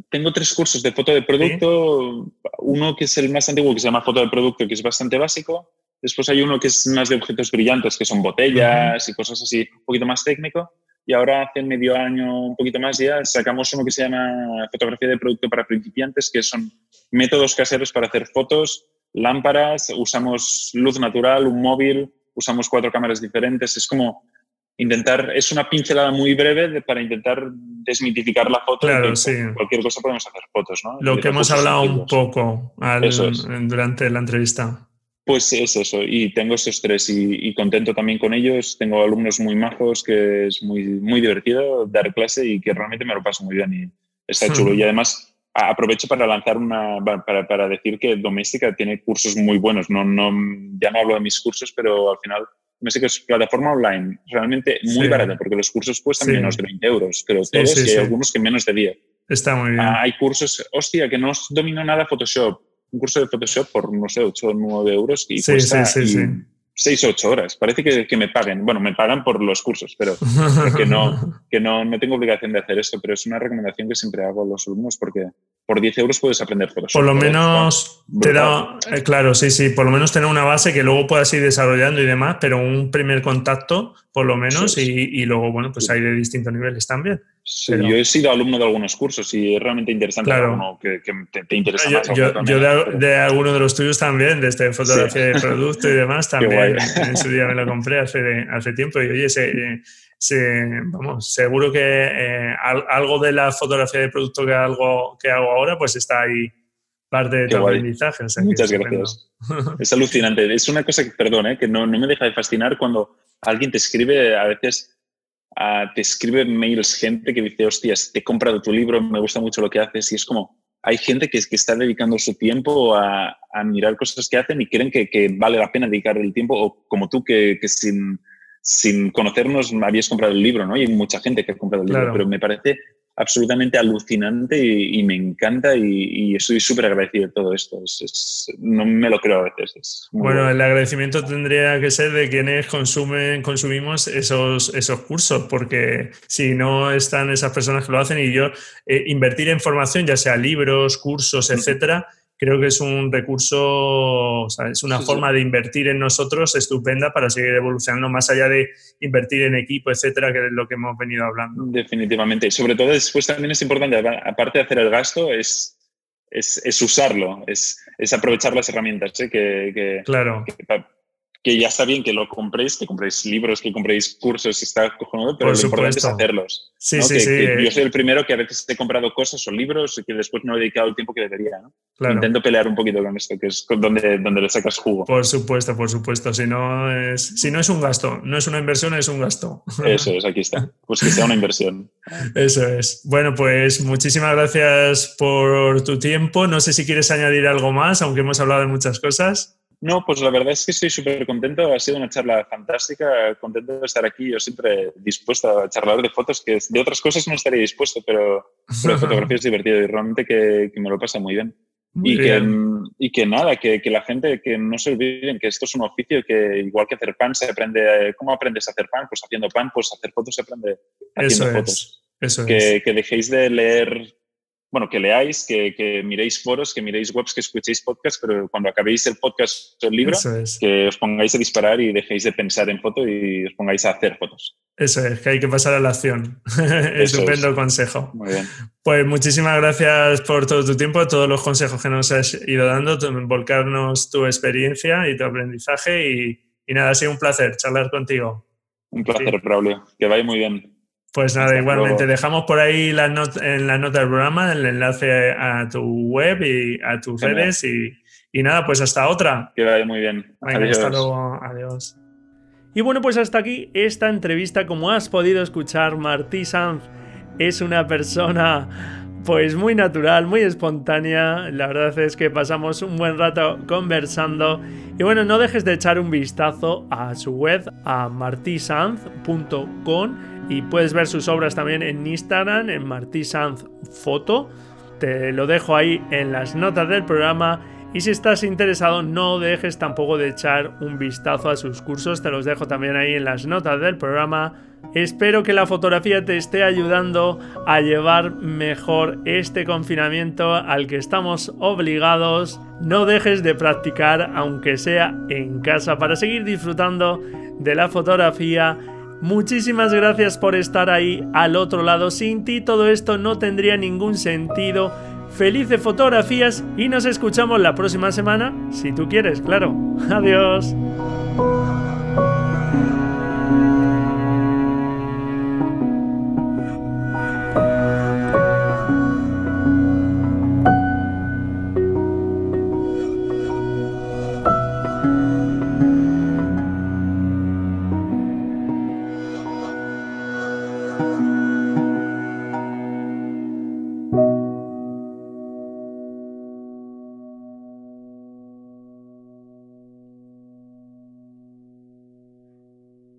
Tengo tres cursos de foto de producto. Uno que es el más antiguo, que se llama foto de producto, que es bastante básico Después hay uno que es más de objetos brillantes, que son botellas y cosas así, un poquito más técnico. Y ahora hace medio año, un poquito más ya, sacamos uno que se llama fotografía de producto para principiantes, que son métodos caseros para hacer fotos, lámparas, usamos luz natural, un móvil, usamos cuatro cámaras diferentes. Es como intentar, es una pincelada muy breve para intentar desmitificar la foto. Claro, sí. Cualquier cosa podemos hacer fotos, ¿no? Lo que hemos hablado un poco durante la entrevista. Pues es eso, y tengo esos tres y, contento también con ellos. Tengo alumnos muy majos que es muy, muy divertido dar clase y que realmente me lo paso muy bien y está chulo. Y además aprovecho para lanzar una, para, para, decir que Doméstica tiene cursos muy buenos. No, no, ya no hablo de mis cursos, pero al final es plataforma online realmente muy barata porque los cursos cuestan menos de 20 euros, pero todos y hay algunos que menos de 10. Está muy bien. Ah, hay cursos, hostia, que no domino nada Photoshop un curso de Photoshop por, no sé, 8 o 9 euros y cuesta 6 o 8 horas. Parece que, que, me paguen. Bueno, me pagan por los cursos, pero que, no, que no, no tengo obligación de hacer esto, pero es una recomendación que siempre hago a los alumnos porque por 10 euros puedes aprender Photoshop. Por lo menos te da, eh, claro, sí, sí, por lo menos tener una base que luego puedas ir desarrollando y demás, pero un primer contacto, por lo menos, y, y, luego, bueno, pues hay de distintos niveles también. Sí, yo he sido alumno de algunos cursos y es realmente interesante claro. que, te, interesa yo, más. Yo, de, de, alguno de los tuyos también, desde fotografía de producto y demás, también en su día me lo compré hace, hace tiempo y oye, se, vamos, seguro que eh, algo de la fotografía de producto que, algo, que hago ahora, pues está ahí parte de tu aprendizaje. Muchas gracias. es alucinante. Es una cosa que, perdón, eh, que no, no, me deja de fascinar cuando alguien te escribe, a veces uh, te escribe mails gente que dice, hostias, te he comprado tu libro, me gusta mucho lo que haces y es como, hay gente que, que está dedicando su tiempo a, a mirar cosas que hacen y creen que, que, vale la pena dedicar el tiempo o como tú que, que sin sin conocernos habías comprado el libro, ¿no? Y hay mucha gente que ha comprado el libro, pero me parece absolutamente alucinante y, me encanta y, estoy súper agradecido de todo esto. no me lo creo a veces. Bueno, el agradecimiento tendría que ser de quienes consumen, consumimos esos, esos cursos, porque si no están esas personas que lo hacen y yo, eh, invertir en formación, ya sea libros, cursos, etcétera, creo que es un recurso, o sea, es una forma de invertir en nosotros estupenda para seguir evolucionando más allá de invertir en equipo, etcétera, que es lo que hemos venido hablando. Definitivamente. Sobre todo después también es importante, aparte de hacer el gasto, es, es, es usarlo, es, es, aprovechar las herramientas. ¿eh? Que, claro. que ya está bien que lo compréis, que compréis libros, que compréis cursos, está cojonudo, pero lo importante es hacerlos. Sí, sí, sí. yo soy el primero que a veces he comprado cosas o libros y que después no he dedicado el tiempo que debería. ¿no? Intento pelear un poquito con esto, que es donde, donde le sacas jugo. Por supuesto, por supuesto. Si no, es, si no es un gasto, no es una inversión, es un gasto. Eso es, aquí está. Pues que sea una inversión. Eso es. Bueno, pues muchísimas gracias por tu tiempo. No sé si quieres añadir algo más, aunque hemos hablado de muchas cosas. No, pues la verdad es que estoy súper contento. Ha sido una charla fantástica. Contento de estar aquí. Yo siempre dispuesto a charlar de fotos, que de otras cosas no estaría dispuesto, pero, pero fotografía es divertido y realmente que, me lo pasa muy bien. y, Que, y que nada, que, que, la gente que no se olviden que esto es un oficio que igual que hacer pan se aprende. ¿Cómo aprendes a hacer pan? Pues haciendo pan, pues hacer fotos se aprende haciendo fotos. eso que, que dejéis de leer bueno, que leáis, que, miréis foros, que miréis webs, que escuchéis podcasts, pero cuando acabéis el podcast o el libro, que os pongáis a disparar y dejéis de pensar en foto y os pongáis a hacer fotos. Eso es, que hay que pasar a la acción. Estupendo consejo. Muy bien. Pues muchísimas gracias por todo tu tiempo, todos los consejos que nos has ido dando, volcarnos tu experiencia y tu aprendizaje y, nada, ha sido un placer charlar contigo. Un placer, Braulio. Que vaya muy bien. Pues nada, igualmente dejamos por ahí la en la nota del programa el enlace a tu web y a tus redes y, nada, pues hasta otra. Que vaya muy bien. adiós. Hasta luego, adiós. Y bueno, pues hasta aquí esta entrevista. Como has podido escuchar, Martí Sanz es una persona pues muy natural, muy espontánea. La verdad es que pasamos un buen rato conversando. Y bueno, no dejes de echar un vistazo a su web, a martisanz.com y puedes ver sus obras también en Instagram, en Martí Sanz Foto. Te lo dejo ahí en las notas del programa. Y si estás interesado, no dejes tampoco de echar un vistazo a sus cursos. Te los dejo también ahí en las notas del programa. Espero que la fotografía te esté ayudando a llevar mejor este confinamiento al que estamos obligados. No dejes de practicar, aunque sea en casa, para seguir disfrutando de la fotografía Muchísimas gracias por estar ahí al otro lado. Sin ti todo esto no tendría ningún sentido. Felices fotografías y nos escuchamos la próxima semana, si tú quieres, claro. Adiós.